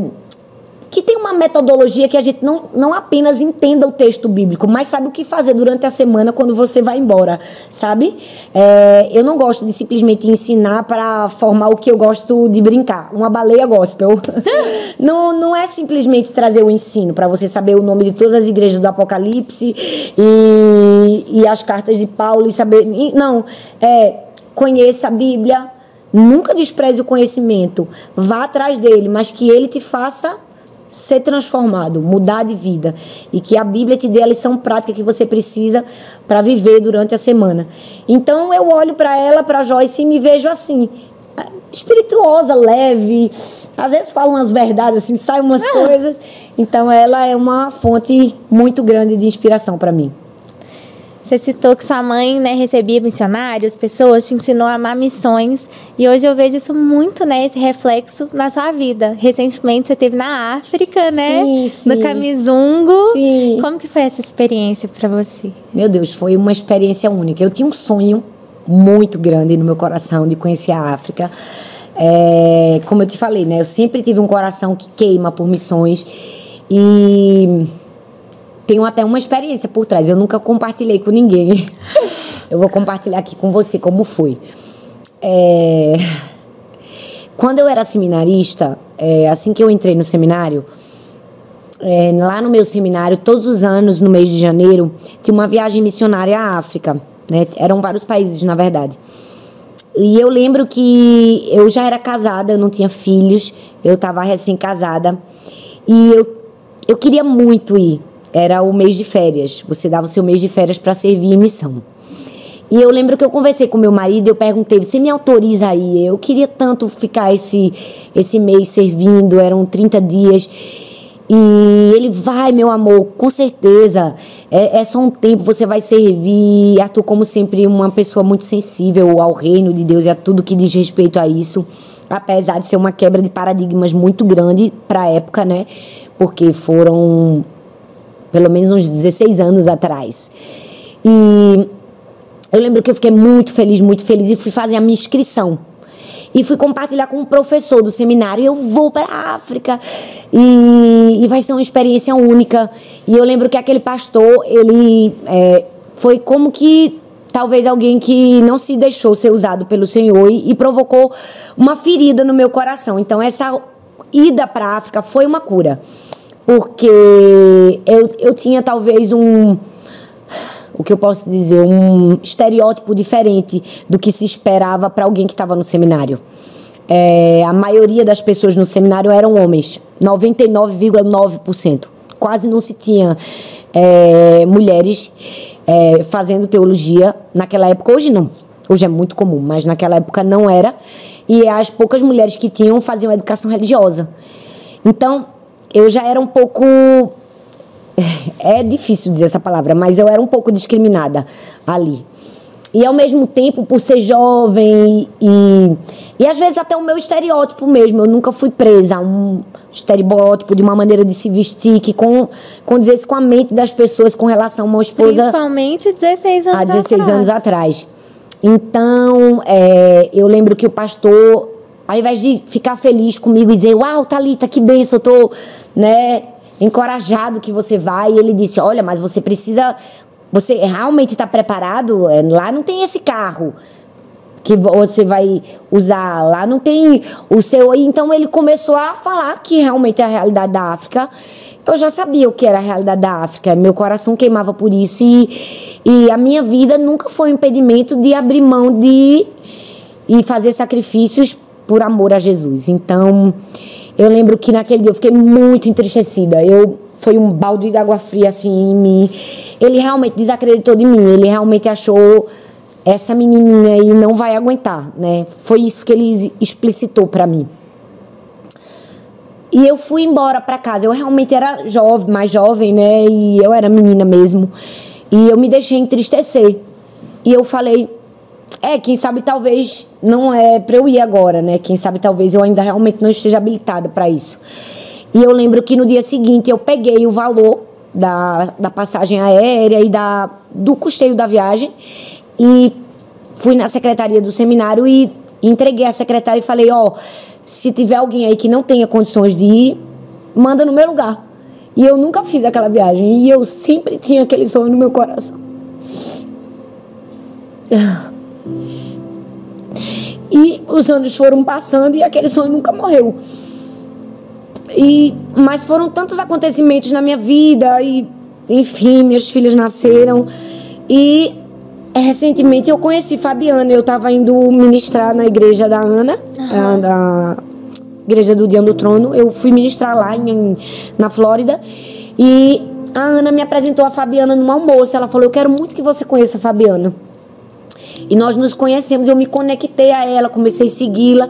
que tem uma metodologia que a gente não, não apenas entenda o texto bíblico, mas sabe o que fazer durante a semana quando você vai embora, sabe? É, eu não gosto de simplesmente ensinar para formar o que eu gosto de brincar, uma baleia gospel. [laughs] não, não é simplesmente trazer o ensino para você saber o nome de todas as igrejas do Apocalipse e, e as cartas de Paulo e saber. Não, é conheça a Bíblia, nunca despreze o conhecimento, vá atrás dele, mas que ele te faça ser transformado, mudar de vida e que a Bíblia te dê a lição prática que você precisa para viver durante a semana. Então eu olho para ela, para Joyce e me vejo assim, espirituosa, leve, às vezes fala umas verdades assim, sai umas ah. coisas. Então ela é uma fonte muito grande de inspiração para mim. Você citou que sua mãe né, recebia missionários, pessoas, te ensinou a amar missões. E hoje eu vejo isso muito, né? Esse reflexo na sua vida. Recentemente você teve na África, né? Sim, sim. No Camizungo. Sim. Como que foi essa experiência para você? Meu Deus, foi uma experiência única. Eu tinha um sonho muito grande no meu coração de conhecer a África. É, como eu te falei, né? Eu sempre tive um coração que queima por missões. E tenho até uma experiência por trás. Eu nunca compartilhei com ninguém. [laughs] Eu vou compartilhar aqui com você como foi. É... Quando eu era seminarista, é, assim que eu entrei no seminário, é, lá no meu seminário, todos os anos, no mês de janeiro, tinha uma viagem missionária à África. Né? Eram vários países, na verdade. E eu lembro que eu já era casada, eu não tinha filhos, eu estava recém-casada. E eu, eu queria muito ir era o mês de férias. Você dava o seu mês de férias para servir em missão. E eu lembro que eu conversei com meu marido, eu perguntei: "Você me autoriza aí? Eu queria tanto ficar esse esse mês servindo, eram 30 dias". E ele vai, meu amor, com certeza. É, é só um tempo, você vai servir. Arthur, como sempre, uma pessoa muito sensível ao reino de Deus e a tudo que diz respeito a isso. Apesar de ser uma quebra de paradigmas muito grande para a época, né? Porque foram pelo menos uns 16 anos atrás. E eu lembro que eu fiquei muito feliz, muito feliz e fui fazer a minha inscrição. e fui compartilhar com um professor do seminário. Eu vou para a África e, e, vai ser uma experiência única. E eu lembro que aquele pastor, ele é, foi como que talvez alguém que não se deixou ser usado pelo Senhor e, e provocou uma ferida no meu coração. Então, essa ida para a África foi uma cura, porque eu, eu tinha talvez um. O que eu posso dizer? Um estereótipo diferente do que se esperava para alguém que estava no seminário. É, a maioria das pessoas no seminário eram homens, 99,9%. Quase não se tinha é, mulheres é, fazendo teologia naquela época. Hoje não. Hoje é muito comum, mas naquela época não era. E as poucas mulheres que tinham faziam educação religiosa. Então, eu já era um pouco. É difícil dizer essa palavra, mas eu era um pouco discriminada ali. E ao mesmo tempo, por ser jovem e, e às vezes até o meu estereótipo mesmo, eu nunca fui presa a um estereótipo de uma maneira de se vestir que com, condizesse com a mente das pessoas com relação a uma esposa. Principalmente 16 anos Há 16 atrás. anos atrás. Então, é, eu lembro que o pastor, ao invés de ficar feliz comigo e dizer, uau, Thalita, que benção, eu tô, né, encorajado que você vai, ele disse, olha, mas você precisa você realmente está preparado? É, lá não tem esse carro que você vai usar, lá não tem o seu. Então ele começou a falar que realmente é a realidade da África. Eu já sabia o que era a realidade da África, meu coração queimava por isso e, e a minha vida nunca foi um impedimento de abrir mão de e fazer sacrifícios por amor a Jesus. Então, eu lembro que naquele dia eu fiquei muito entristecida. Eu foi um balde de água fria assim em mim. Ele realmente desacreditou de mim, ele realmente achou essa menininha aí não vai aguentar, né? Foi isso que ele explicitou para mim. E eu fui embora para casa. Eu realmente era jovem, mais jovem, né? E eu era menina mesmo. E eu me deixei entristecer. E eu falei, é, quem sabe talvez não é para eu ir agora, né? Quem sabe talvez eu ainda realmente não esteja habilitada para isso. E eu lembro que no dia seguinte eu peguei o valor da, da passagem aérea e da, do custeio da viagem e fui na secretaria do seminário e entreguei a secretária e falei, ó, oh, se tiver alguém aí que não tenha condições de ir, manda no meu lugar. E eu nunca fiz aquela viagem e eu sempre tinha aquele sonho no meu coração. [laughs] E os anos foram passando e aquele sonho nunca morreu. E, mas foram tantos acontecimentos na minha vida e, enfim, meus filhos nasceram. E recentemente eu conheci Fabiana. Eu estava indo ministrar na igreja da Ana, uhum. da igreja do Dia do Trono. Eu fui ministrar lá em, na Flórida. E a Ana me apresentou a Fabiana num almoço. Ela falou: Eu quero muito que você conheça a Fabiana. E nós nos conhecemos, eu me conectei a ela, comecei a segui-la.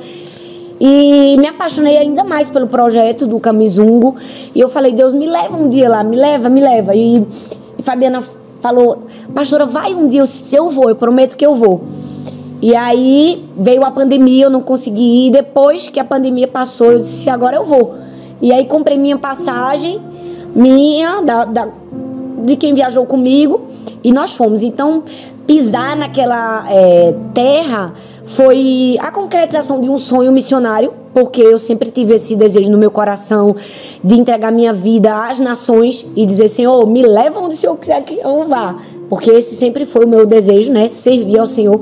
E me apaixonei ainda mais pelo projeto do Camizungo. E eu falei, Deus, me leva um dia lá, me leva, me leva. E, e Fabiana falou, pastora, vai um dia, se eu vou, eu prometo que eu vou. E aí veio a pandemia, eu não consegui ir. Depois que a pandemia passou, eu disse, agora eu vou. E aí comprei minha passagem, minha, da, da de quem viajou comigo, e nós fomos. Então, pisar naquela é, terra foi a concretização de um sonho missionário, porque eu sempre tive esse desejo no meu coração de entregar minha vida às nações e dizer, Senhor, me leva onde o Senhor quiser que eu vá. Porque esse sempre foi o meu desejo, né? Servir ao Senhor.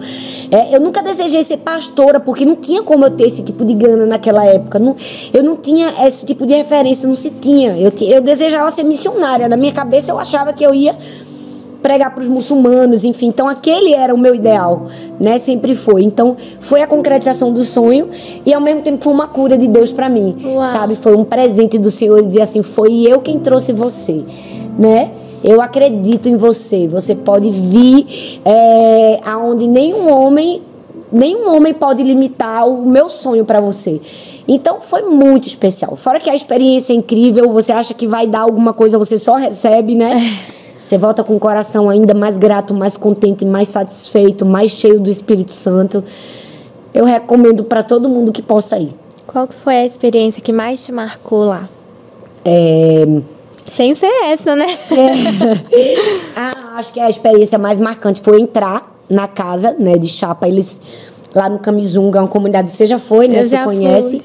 É, eu nunca desejei ser pastora, porque não tinha como eu ter esse tipo de gana naquela época. Não, eu não tinha esse tipo de referência, não se tinha. Eu, eu desejava ser missionária. Na minha cabeça eu achava que eu ia pregar para os muçulmanos, enfim. Então aquele era o meu ideal, né? Sempre foi. Então foi a concretização do sonho e ao mesmo tempo foi uma cura de Deus para mim, Uau. sabe? Foi um presente do Senhor dizer assim, foi eu quem trouxe você, né? Eu acredito em você. Você pode vir é, aonde nenhum homem, nenhum homem pode limitar o meu sonho para você. Então foi muito especial. Fora que a experiência é incrível, você acha que vai dar alguma coisa, você só recebe, né? [laughs] Você volta com o coração ainda mais grato, mais contente, mais satisfeito, mais cheio do Espírito Santo. Eu recomendo para todo mundo que possa ir. Qual que foi a experiência que mais te marcou lá? É... Sem ser essa, né? [laughs] É. ah, acho que a experiência mais marcante foi entrar na casa, né, de chapa. Eles lá no Camizunga, uma comunidade, você já foi, né? Eu você conhece.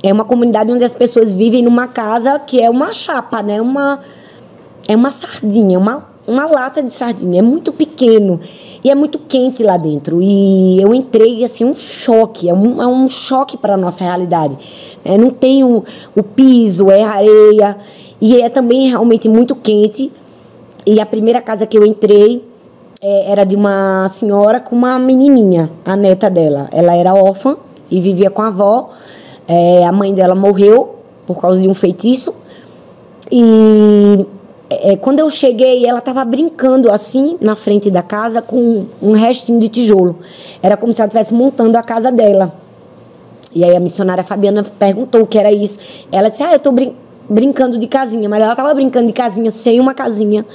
É uma comunidade onde as pessoas vivem numa casa que é uma chapa, né? Uma, é uma sardinha, uma, uma lata de sardinha. É muito pequeno e é muito quente lá dentro. E eu entrei, assim, um choque. É um, é um choque para a nossa realidade. É, não tem o, o piso, é areia. E é também realmente muito quente. E a primeira casa que eu entrei é, era de uma senhora com uma menininha, a neta dela. Ela era órfã e vivia com a avó. É, a mãe dela morreu por causa de um feitiço. E é, quando eu cheguei, ela estava brincando assim na frente da casa com um restinho de tijolo. Era como se ela estivesse montando a casa dela. E aí a missionária Fabiana perguntou o que era isso. Ela disse: Ah, eu estou brin brincando de casinha. Mas ela estava brincando de casinha sem uma casinha,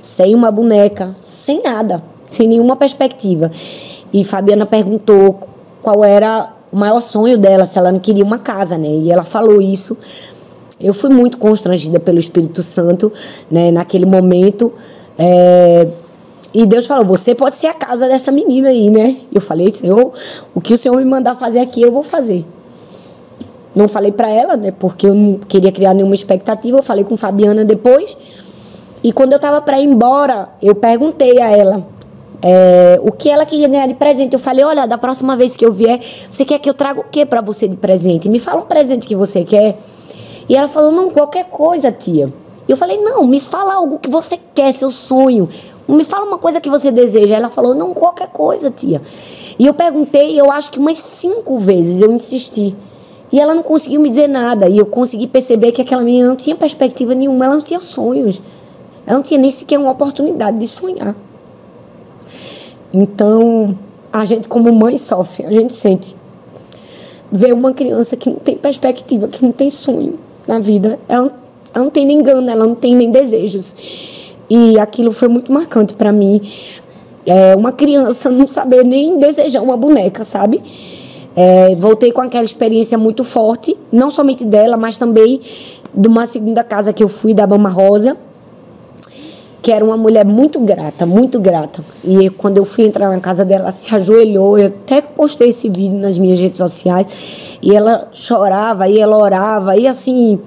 sem uma boneca, sem nada, sem nenhuma perspectiva. E Fabiana perguntou qual era o maior sonho dela, se ela não queria uma casa, né? E ela falou isso. Eu fui muito constrangida pelo Espírito Santo, né? Naquele momento. É... E Deus falou: Você pode ser a casa dessa menina aí, né? Eu falei: Senhor, o que o Senhor me mandar fazer aqui, eu vou fazer. Não falei para ela, né? Porque eu não queria criar nenhuma expectativa. Eu falei com Fabiana depois. E quando eu estava para ir embora, eu perguntei a ela é, o que ela queria ganhar de presente. Eu falei: Olha, da próxima vez que eu vier, você quer que eu traga o que para você de presente? Me fala um presente que você quer. E ela falou: Não, qualquer coisa, tia. E eu falei: Não, me fala algo que você quer, seu sonho. Me fala uma coisa que você deseja. Ela falou: Não, qualquer coisa, tia. E eu perguntei, eu acho que umas cinco vezes eu insisti. E ela não conseguiu me dizer nada. E eu consegui perceber que aquela menina não tinha perspectiva nenhuma, ela não tinha sonhos. Ela não tinha nem sequer uma oportunidade de sonhar. Então, a gente, como mãe, sofre, a gente sente. Ver uma criança que não tem perspectiva, que não tem sonho na vida, ela, ela não tem nem gana, ela não tem nem desejos. E aquilo foi muito marcante para mim. É, uma criança não saber nem desejar uma boneca, sabe? É, voltei com aquela experiência muito forte, não somente dela, mas também de uma segunda casa que eu fui, da Bama Rosa que era uma mulher muito grata, muito grata. E quando eu fui entrar na casa dela, ela se ajoelhou. Eu até postei esse vídeo nas minhas redes sociais. E ela chorava, e ela orava, e assim.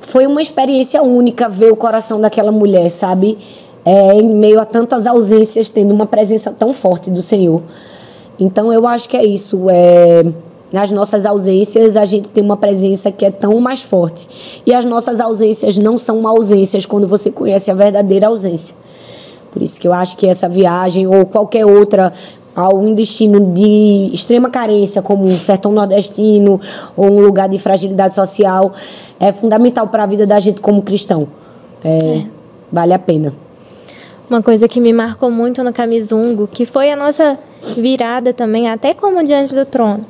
Foi uma experiência única ver o coração daquela mulher, sabe? É, em meio a tantas ausências, tendo uma presença tão forte do Senhor. Então eu acho que é isso. É nas nossas ausências, a gente tem uma presença que é tão mais forte. E as nossas ausências não são ausências quando você conhece a verdadeira ausência. Por isso que eu acho que essa viagem ou qualquer outra a um destino de extrema carência, como um sertão nordestino ou um lugar de fragilidade social, é fundamental para a vida da gente como cristão. É, é. Vale a pena. Uma coisa que me marcou muito no Camizungo, que foi a nossa virada também, até como diante do trono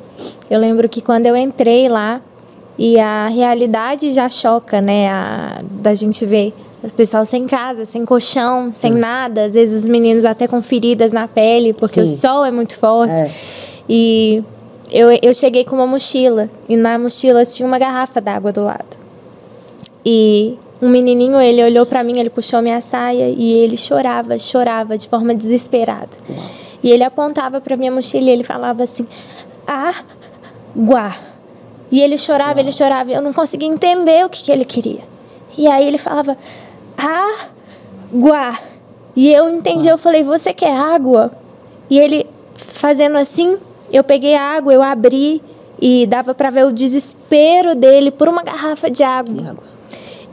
eu lembro que quando eu entrei lá, e a realidade já choca, né? A, da gente ver o pessoal sem casa, sem colchão, sem é. nada. Às vezes os meninos até com feridas na pele, porque Sim. o sol é muito forte. É. E eu, eu cheguei com uma mochila. E na mochila tinha uma garrafa d'água do lado. E um menininho, ele olhou para mim, ele puxou minha saia e ele chorava, chorava de forma desesperada. E ele apontava para minha mochila e ele falava assim: água. E ele chorava, ele chorava, eu não conseguia entender o que, que ele queria. E aí ele falava, água. E eu entendi, eu falei, você quer água? E ele fazendo assim, eu peguei a água, eu abri e dava para ver o desespero dele por uma garrafa de água.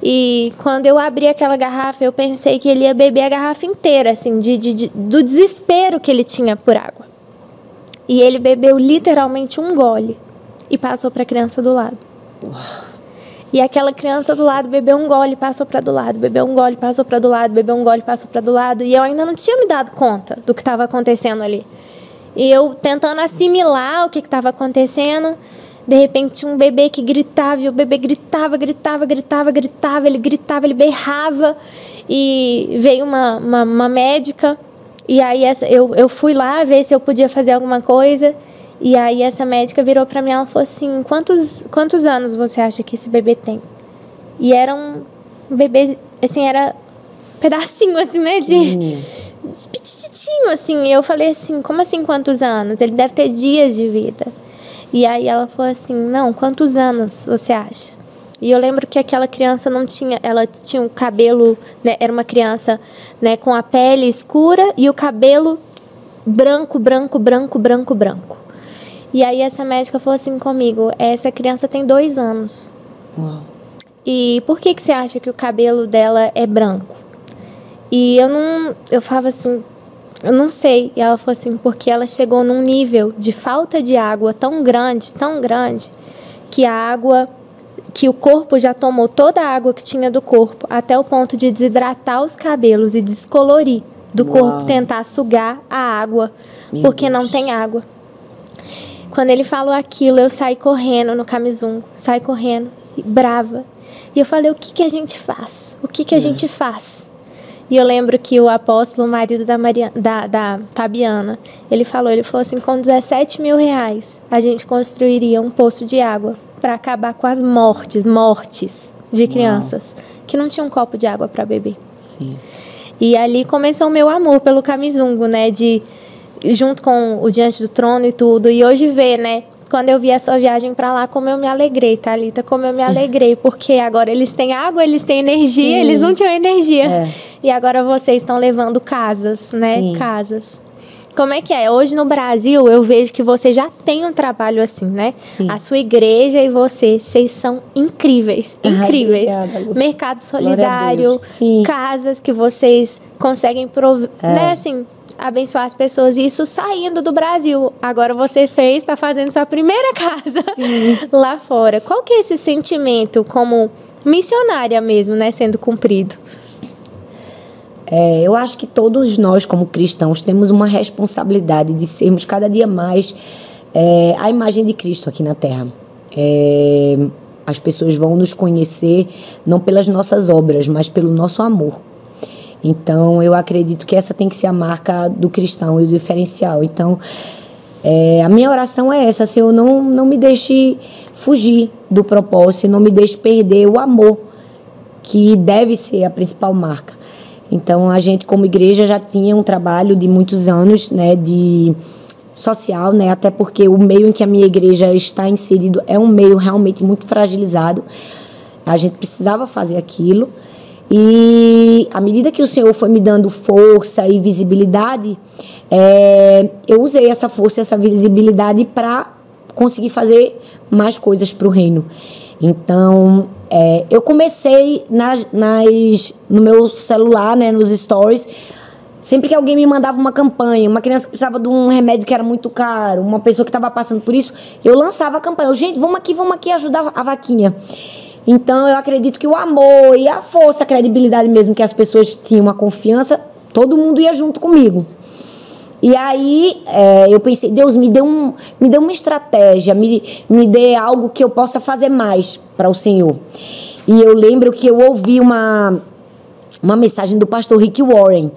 E quando eu abri aquela garrafa, eu pensei que ele ia beber a garrafa inteira, assim, de, de, de do desespero que ele tinha por água. E ele bebeu literalmente um gole e passou para a criança do lado. E aquela criança do lado bebeu um gole, passou para do lado, bebeu um gole, passou para do lado, bebeu um gole, passou para do lado, e eu ainda não tinha me dado conta do que estava acontecendo ali. E eu tentando assimilar o que estava acontecendo, de repente tinha um bebê que gritava, e o bebê gritava, gritava, gritava, gritava, ele gritava, ele berrava, e veio uma, uma, uma médica e aí essa, eu, eu fui lá ver se eu podia fazer alguma coisa. E aí essa médica virou para mim ela falou assim: quantos, quantos anos você acha que esse bebê tem? E era um bebê, assim, era um pedacinho assim, né? De, petititinho, assim. E eu falei assim, como assim quantos anos? Ele deve ter dias de vida. E aí ela falou assim, não, quantos anos você acha? E eu lembro que aquela criança não tinha, ela tinha o cabelo, né, era uma criança, né, com a pele escura e o cabelo branco, branco, branco, branco, branco. E aí essa médica falou assim comigo, essa criança tem dois anos. Uau. E por que que você acha que o cabelo dela é branco? E eu não, eu falava assim, eu não sei. E ela falou assim, porque ela chegou num nível de falta de água tão grande, tão grande, que a água que o corpo já tomou toda a água que tinha do corpo, até o ponto de desidratar os cabelos e descolorir, do Uau. corpo tentar sugar a água, Meu porque Deus. não tem água. Quando ele falou aquilo, eu saí correndo no camisungo, saí correndo, brava. E eu falei, o que, que a gente faz? O que, que a gente faz? E eu lembro que o apóstolo, o marido da, Maria, da, da Fabiana, ele falou, ele falou assim, com 17 mil reais, a gente construiria um poço de água para acabar com as mortes, mortes de crianças que não tinham um copo de água para beber. Sim. E ali começou o meu amor pelo camisungo, né? De junto com o Diante do Trono e tudo. E hoje ver, né? Quando eu vi a sua viagem para lá, como eu me alegrei, Thalita, como eu me alegrei, [laughs] porque agora eles têm água, eles têm energia, Sim. eles não tinham energia. É. E agora vocês estão levando casas, né? Sim. Casas. Como é que é? Hoje no Brasil eu vejo que você já tem um trabalho assim, né? Sim. A sua igreja e você, vocês são incríveis, Ai, incríveis. obrigada. Mercado solidário, casas que vocês conseguem prover, É. né, assim, abençoar as pessoas. E isso saindo do Brasil. Agora você fez, está fazendo sua primeira [laughs] casa lá fora. Qual que é esse sentimento como missionária mesmo, né, sendo cumprido? É, eu acho que todos nós, como cristãos, temos uma responsabilidade de sermos cada dia mais é, a imagem de Cristo aqui na Terra. É, as pessoas vão nos conhecer não pelas nossas obras, mas pelo nosso amor. Então, eu acredito que essa tem que ser a marca do cristão e o diferencial. Então, é, a minha oração é essa: Senhor, não, não me deixe fugir do propósito, não me deixe perder o amor que deve ser a principal marca. Então a gente como igreja já tinha um trabalho de muitos anos, né, de social, né, até porque o meio em que a minha igreja está inserido é um meio realmente muito fragilizado. A gente precisava fazer aquilo. E à medida que o Senhor foi me dando força e visibilidade, é, eu usei essa força essa visibilidade para conseguir fazer mais coisas para o reino. Então, é, eu comecei nas, nas, no meu celular, né, nos stories, sempre que alguém me mandava uma campanha, uma criança que precisava de um remédio que era muito caro, uma pessoa que estava passando por isso, eu lançava a campanha. Eu, Gente, vamos aqui, vamos aqui ajudar a vaquinha. Então, eu acredito que o amor e a força, a credibilidade mesmo que as pessoas tinham, a confiança, todo mundo ia junto comigo. E aí é, eu pensei, Deus, me dê, um, me dê uma estratégia, me, me dê algo que eu possa fazer mais para o Senhor. E eu lembro que eu ouvi uma, uma mensagem do pastor Rick Warren.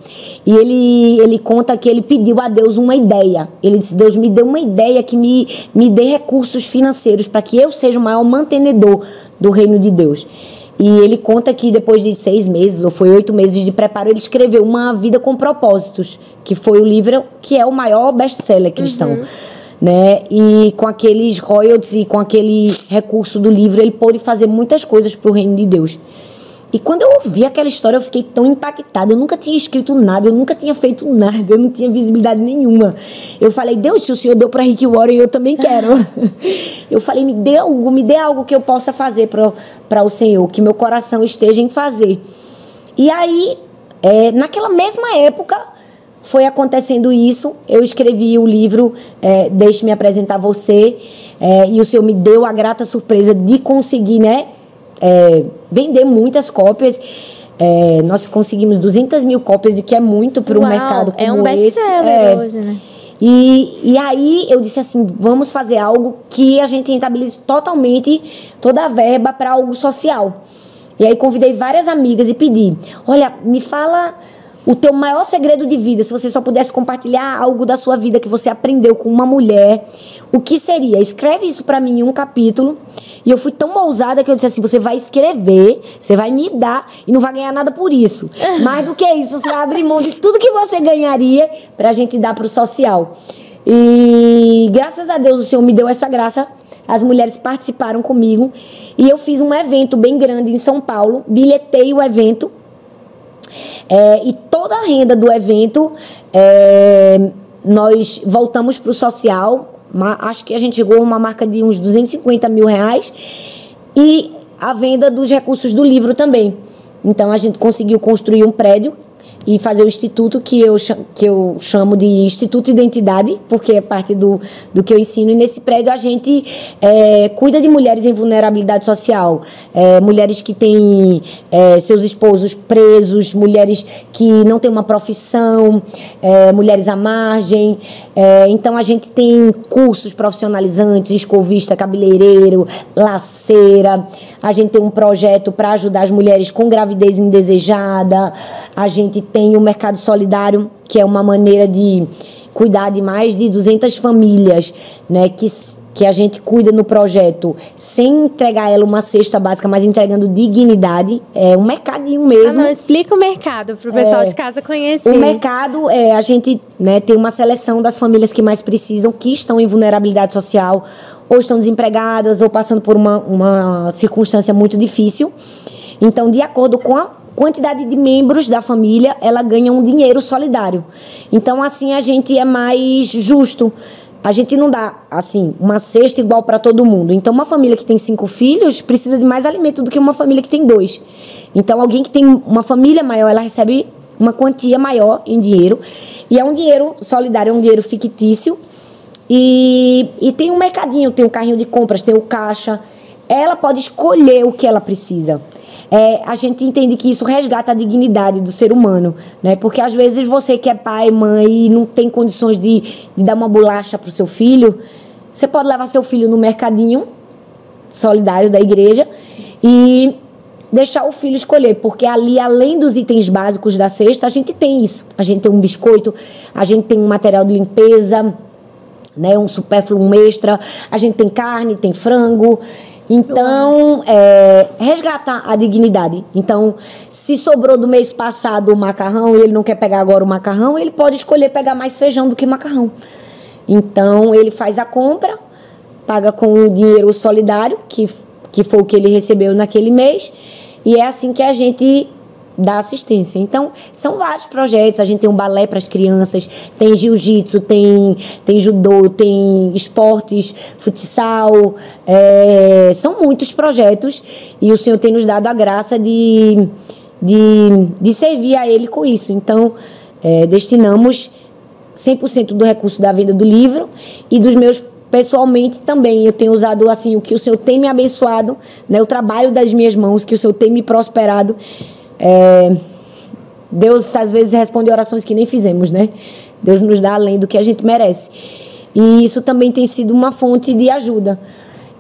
E ele, ele conta que ele pediu a Deus uma ideia. Ele disse: Deus, me dê uma ideia que me, me dê recursos financeiros para que eu seja o maior mantenedor do reino de Deus. E ele conta que depois de seis meses, ou foi oito meses de preparo, ele escreveu Uma Vida com Propósitos, que foi o livro que é o maior best-seller cristão. Né? E com aqueles royalties e com aquele recurso do livro, ele pôde fazer muitas coisas para o reino de Deus. E quando eu ouvi aquela história, eu fiquei tão impactada. Eu nunca tinha escrito nada, eu nunca tinha feito nada, eu não tinha visibilidade nenhuma. Eu falei, Deus, se o Senhor deu para Rick Warren, eu também quero. [laughs] eu falei, me dê algo, me dê algo que eu possa fazer para o Senhor, que meu coração esteja em fazer. E aí, é, naquela mesma época, foi acontecendo isso. Eu escrevi o livro é, Deixe-me apresentar você. É, e o Senhor me deu a grata surpresa de conseguir, né? é, vender muitas cópias. É, nós conseguimos 200 mil cópias, e que é muito para um mercado como é um esse. best-seller É. hoje, né? E, e aí eu disse assim, vamos fazer algo que a gente rentabilize totalmente toda a verba para algo social. E aí convidei várias amigas e pedi, olha, me fala o teu maior segredo de vida, se você só pudesse compartilhar algo da sua vida que você aprendeu com uma mulher, o que seria? Escreve isso para mim em um capítulo E eu fui tão ousada que eu disse assim: você vai escrever, você vai me dar e não vai ganhar nada por isso. [laughs] Mais do que isso, você vai abrir mão de tudo que você ganharia pra gente dar pro social. E graças a Deus o Senhor me deu essa graça. As mulheres participaram comigo e eu fiz um evento bem grande em São Paulo, bilhetei o evento é, e toda a renda do evento é, nós voltamos para o social. Acho que a gente chegou a uma marca de uns 250 mil reais e a venda dos recursos do livro também. Então a gente conseguiu construir um prédio e fazer o instituto que eu, que eu chamo de Instituto de Identidade, porque é parte do, do que eu ensino. E nesse prédio a gente é, cuida de mulheres em vulnerabilidade social, é, mulheres que têm é, seus esposos presos, mulheres que não têm uma profissão, é, mulheres à margem. É, então a gente tem cursos profissionalizantes, escovista, cabeleireiro, laceira. A gente tem um projeto para ajudar as mulheres com gravidez indesejada. A gente tem o Mercado Solidário, que é uma maneira de cuidar de mais de 200 famílias, né, que que a gente cuida no projeto sem entregar ela uma cesta básica, mas entregando dignidade. É um mercadinho mesmo. Ah, não, explica o mercado para o pessoal é, de casa conhecer. O mercado, é, a gente né, tem uma seleção das famílias que mais precisam, que estão em vulnerabilidade social, ou estão desempregadas, ou passando por uma, uma circunstância muito difícil. Então, de acordo com a quantidade de membros da família, ela ganha um dinheiro solidário. Então, assim, a gente é mais justo. A gente não dá, assim, uma cesta igual para todo mundo. Então, uma família que tem cinco filhos precisa de mais alimento do que uma família que tem dois. Então, alguém que tem uma família maior, ela recebe uma quantia maior em dinheiro. E é um dinheiro solidário, é um dinheiro fictício. E, e tem um mercadinho, tem um carrinho de compras, tem o caixa. Ela pode escolher o que ela precisa é, a gente entende que isso resgata a dignidade do ser humano, né? Porque às vezes você que é pai, mãe e não tem condições de, de dar uma bolacha para o seu filho, você pode levar seu filho no mercadinho solidário da igreja e deixar o filho escolher, porque ali, além dos itens básicos da cesta, a gente tem isso. A gente tem um biscoito, a gente tem um material de limpeza, né, um supérfluo, um extra, a gente tem carne, tem frango. Então, é, resgatar a dignidade. Então, se sobrou do mês passado o macarrão e ele não quer pegar agora o macarrão, ele pode escolher pegar mais feijão do que macarrão. Então, ele faz a compra, paga com o dinheiro solidário, que, que foi o que ele recebeu naquele mês, e é assim que a gente da assistência. Então, são vários projetos. A gente tem um balé para as crianças, tem jiu-jitsu, tem, tem judô, tem esportes, futsal. É, são muitos projetos e o Senhor tem nos dado a graça de, de, de servir a Ele com isso. Então, é, destinamos 100% do recurso da venda do livro e dos meus pessoalmente também eu tenho usado assim o que o Senhor tem me abençoado, né, o trabalho das minhas mãos, que o Senhor tem me prosperado é, Deus às vezes responde orações que nem fizemos, né? Deus nos dá além do que a gente merece. E isso também tem sido uma fonte de ajuda.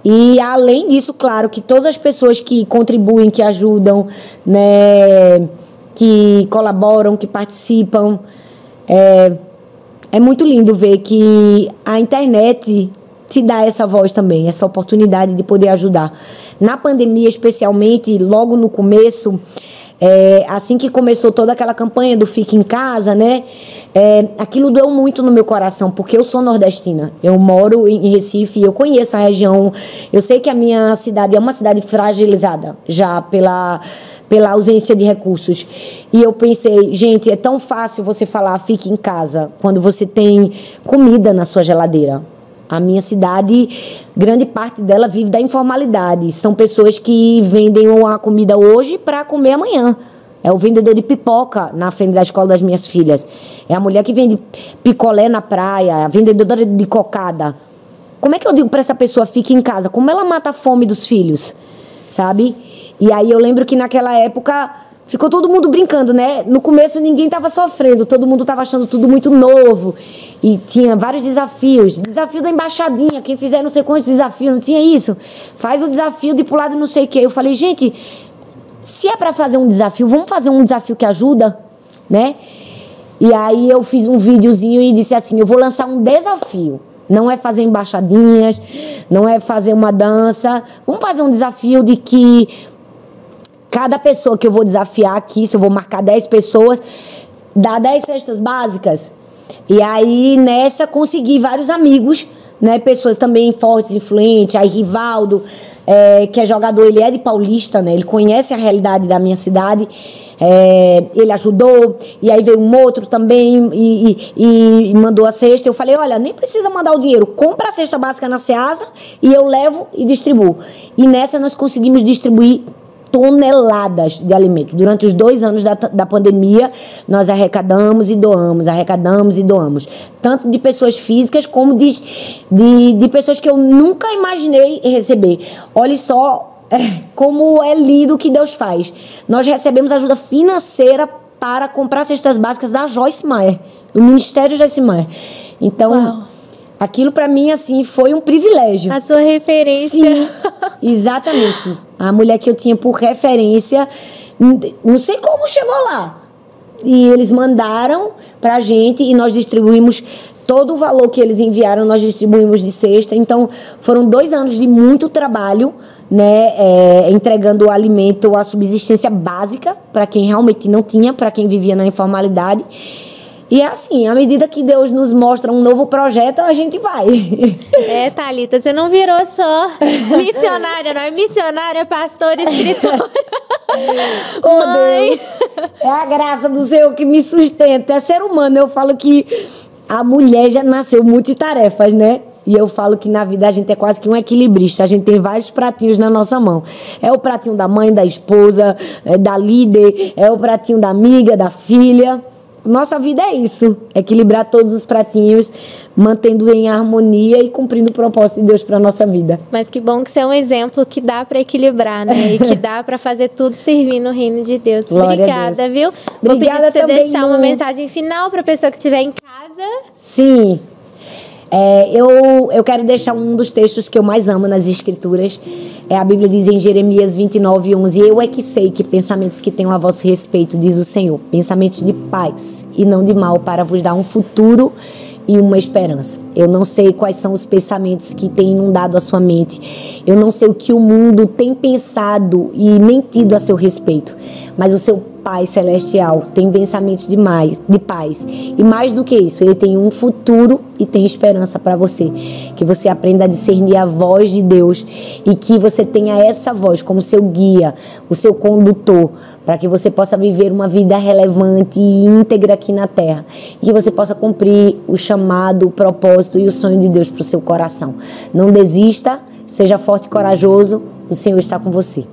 E além disso, claro, que todas as pessoas que contribuem, que ajudam, né, que colaboram, que participam, é, é muito lindo ver que a internet te dá essa voz também, essa oportunidade de poder ajudar. Na pandemia, especialmente, logo no começo, é, assim que começou toda aquela campanha do Fique em Casa, né? É, aquilo doeu muito no meu coração, porque eu sou nordestina. Eu moro em Recife, eu conheço a região. Eu sei que a minha cidade é uma cidade fragilizada já pela pela ausência de recursos. E eu pensei, gente, é tão fácil você falar fique em casa quando você tem comida na sua geladeira. A minha cidade, grande parte dela vive da informalidade. São pessoas que vendem a comida hoje para comer amanhã. É o vendedor de pipoca na frente da escola das minhas filhas. É a mulher que vende picolé na praia, a vendedora de cocada. Como é que eu digo para essa pessoa fique em casa? Como ela mata a fome dos filhos? Sabe? E aí eu lembro que naquela época ficou todo mundo brincando, né? No começo ninguém estava sofrendo, todo mundo estava achando tudo muito novo. E tinha vários desafios. Desafio da embaixadinha, quem fizer não sei quantos desafios, não tinha isso. Faz o desafio de pular de não sei o quê. Eu falei, gente, se é para fazer um desafio, vamos fazer um desafio que ajuda, né? E aí eu fiz um videozinho e disse assim, eu vou lançar um desafio. Não é fazer embaixadinhas, não é fazer uma dança. Vamos fazer um desafio de que cada pessoa que eu vou desafiar aqui, se eu vou marcar 10 pessoas, dá 10 cestas básicas. E aí nessa consegui vários amigos, né? Pessoas também fortes, influentes. Aí Rivaldo, é, que é jogador, ele é de Paulista, né? Ele conhece a realidade da minha cidade. É, ele ajudou, e aí veio um outro também e, e, e, mandou a cesta. Eu falei: olha, nem precisa mandar o dinheiro, compra a cesta básica na Ceasa e eu levo e distribuo. E nessa nós conseguimos distribuir toneladas de alimento. Durante os dois anos da, da pandemia, nós arrecadamos e doamos, arrecadamos e doamos. Tanto de pessoas físicas como de, de, de pessoas que eu nunca imaginei receber. Olhe só é, como é lido o que Deus faz. Nós recebemos ajuda financeira para comprar cestas básicas da Joyce Meyer, do Ministério Joyce Meyer. Então, Uau. Aquilo para mim assim foi um privilégio. A sua referência. Sim, exatamente. A mulher que eu tinha por referência, não sei como chegou lá. E eles mandaram pra gente e nós distribuímos todo o valor que eles enviaram, nós distribuímos de sexta. Então, foram dois anos de muito trabalho, né? É, entregando o alimento, a subsistência básica para quem realmente não tinha, para quem vivia na informalidade. E é assim, à medida que Deus nos mostra um novo projeto, a gente vai. [laughs] É, Thalita, você não virou só missionária, não. É missionária, pastora, escritora. [laughs] oh, Mãe. Deus. É a graça do Senhor que me sustenta. É ser humano. Eu falo que a mulher já nasceu multitarefas, né? E eu falo que na vida a gente é quase que um equilibrista. A gente tem vários pratinhos na nossa mão. É o pratinho da mãe, da esposa, é da líder, é o pratinho da amiga, da filha. Nossa vida é isso, equilibrar todos os pratinhos, mantendo em harmonia e cumprindo o propósito de Deus para nossa vida. Mas que bom que você é um exemplo que dá para equilibrar, né? E que [laughs] dá para fazer tudo servir no reino de Deus. Glória Obrigada, viu? Obrigada Vou pedir para você deixar uma mensagem final para a pessoa que estiver em casa. Sim. É, eu, eu quero deixar um dos textos que eu mais amo nas Escrituras. É, a Bíblia diz em Jeremias 29, 11: Eu é que sei que pensamentos que tenho a vosso respeito, diz o Senhor, pensamentos de paz e não de mal, para vos dar um futuro e uma esperança. Eu não sei quais são os pensamentos que têm inundado a sua mente. Eu não sei o que o mundo tem pensado e mentido a seu respeito. Mas o seu Pai Celestial tem pensamentos de, mais, de paz. E mais do que isso, ele tem um futuro e tem esperança para você. Que você aprenda a discernir a voz de Deus e que você tenha essa voz como seu guia, o seu condutor, para que você possa viver uma vida relevante e íntegra aqui na terra. E que você possa cumprir o chamado, o propósito e o sonho de Deus para o seu coração. Não desista, seja forte e corajoso, o Senhor está com você.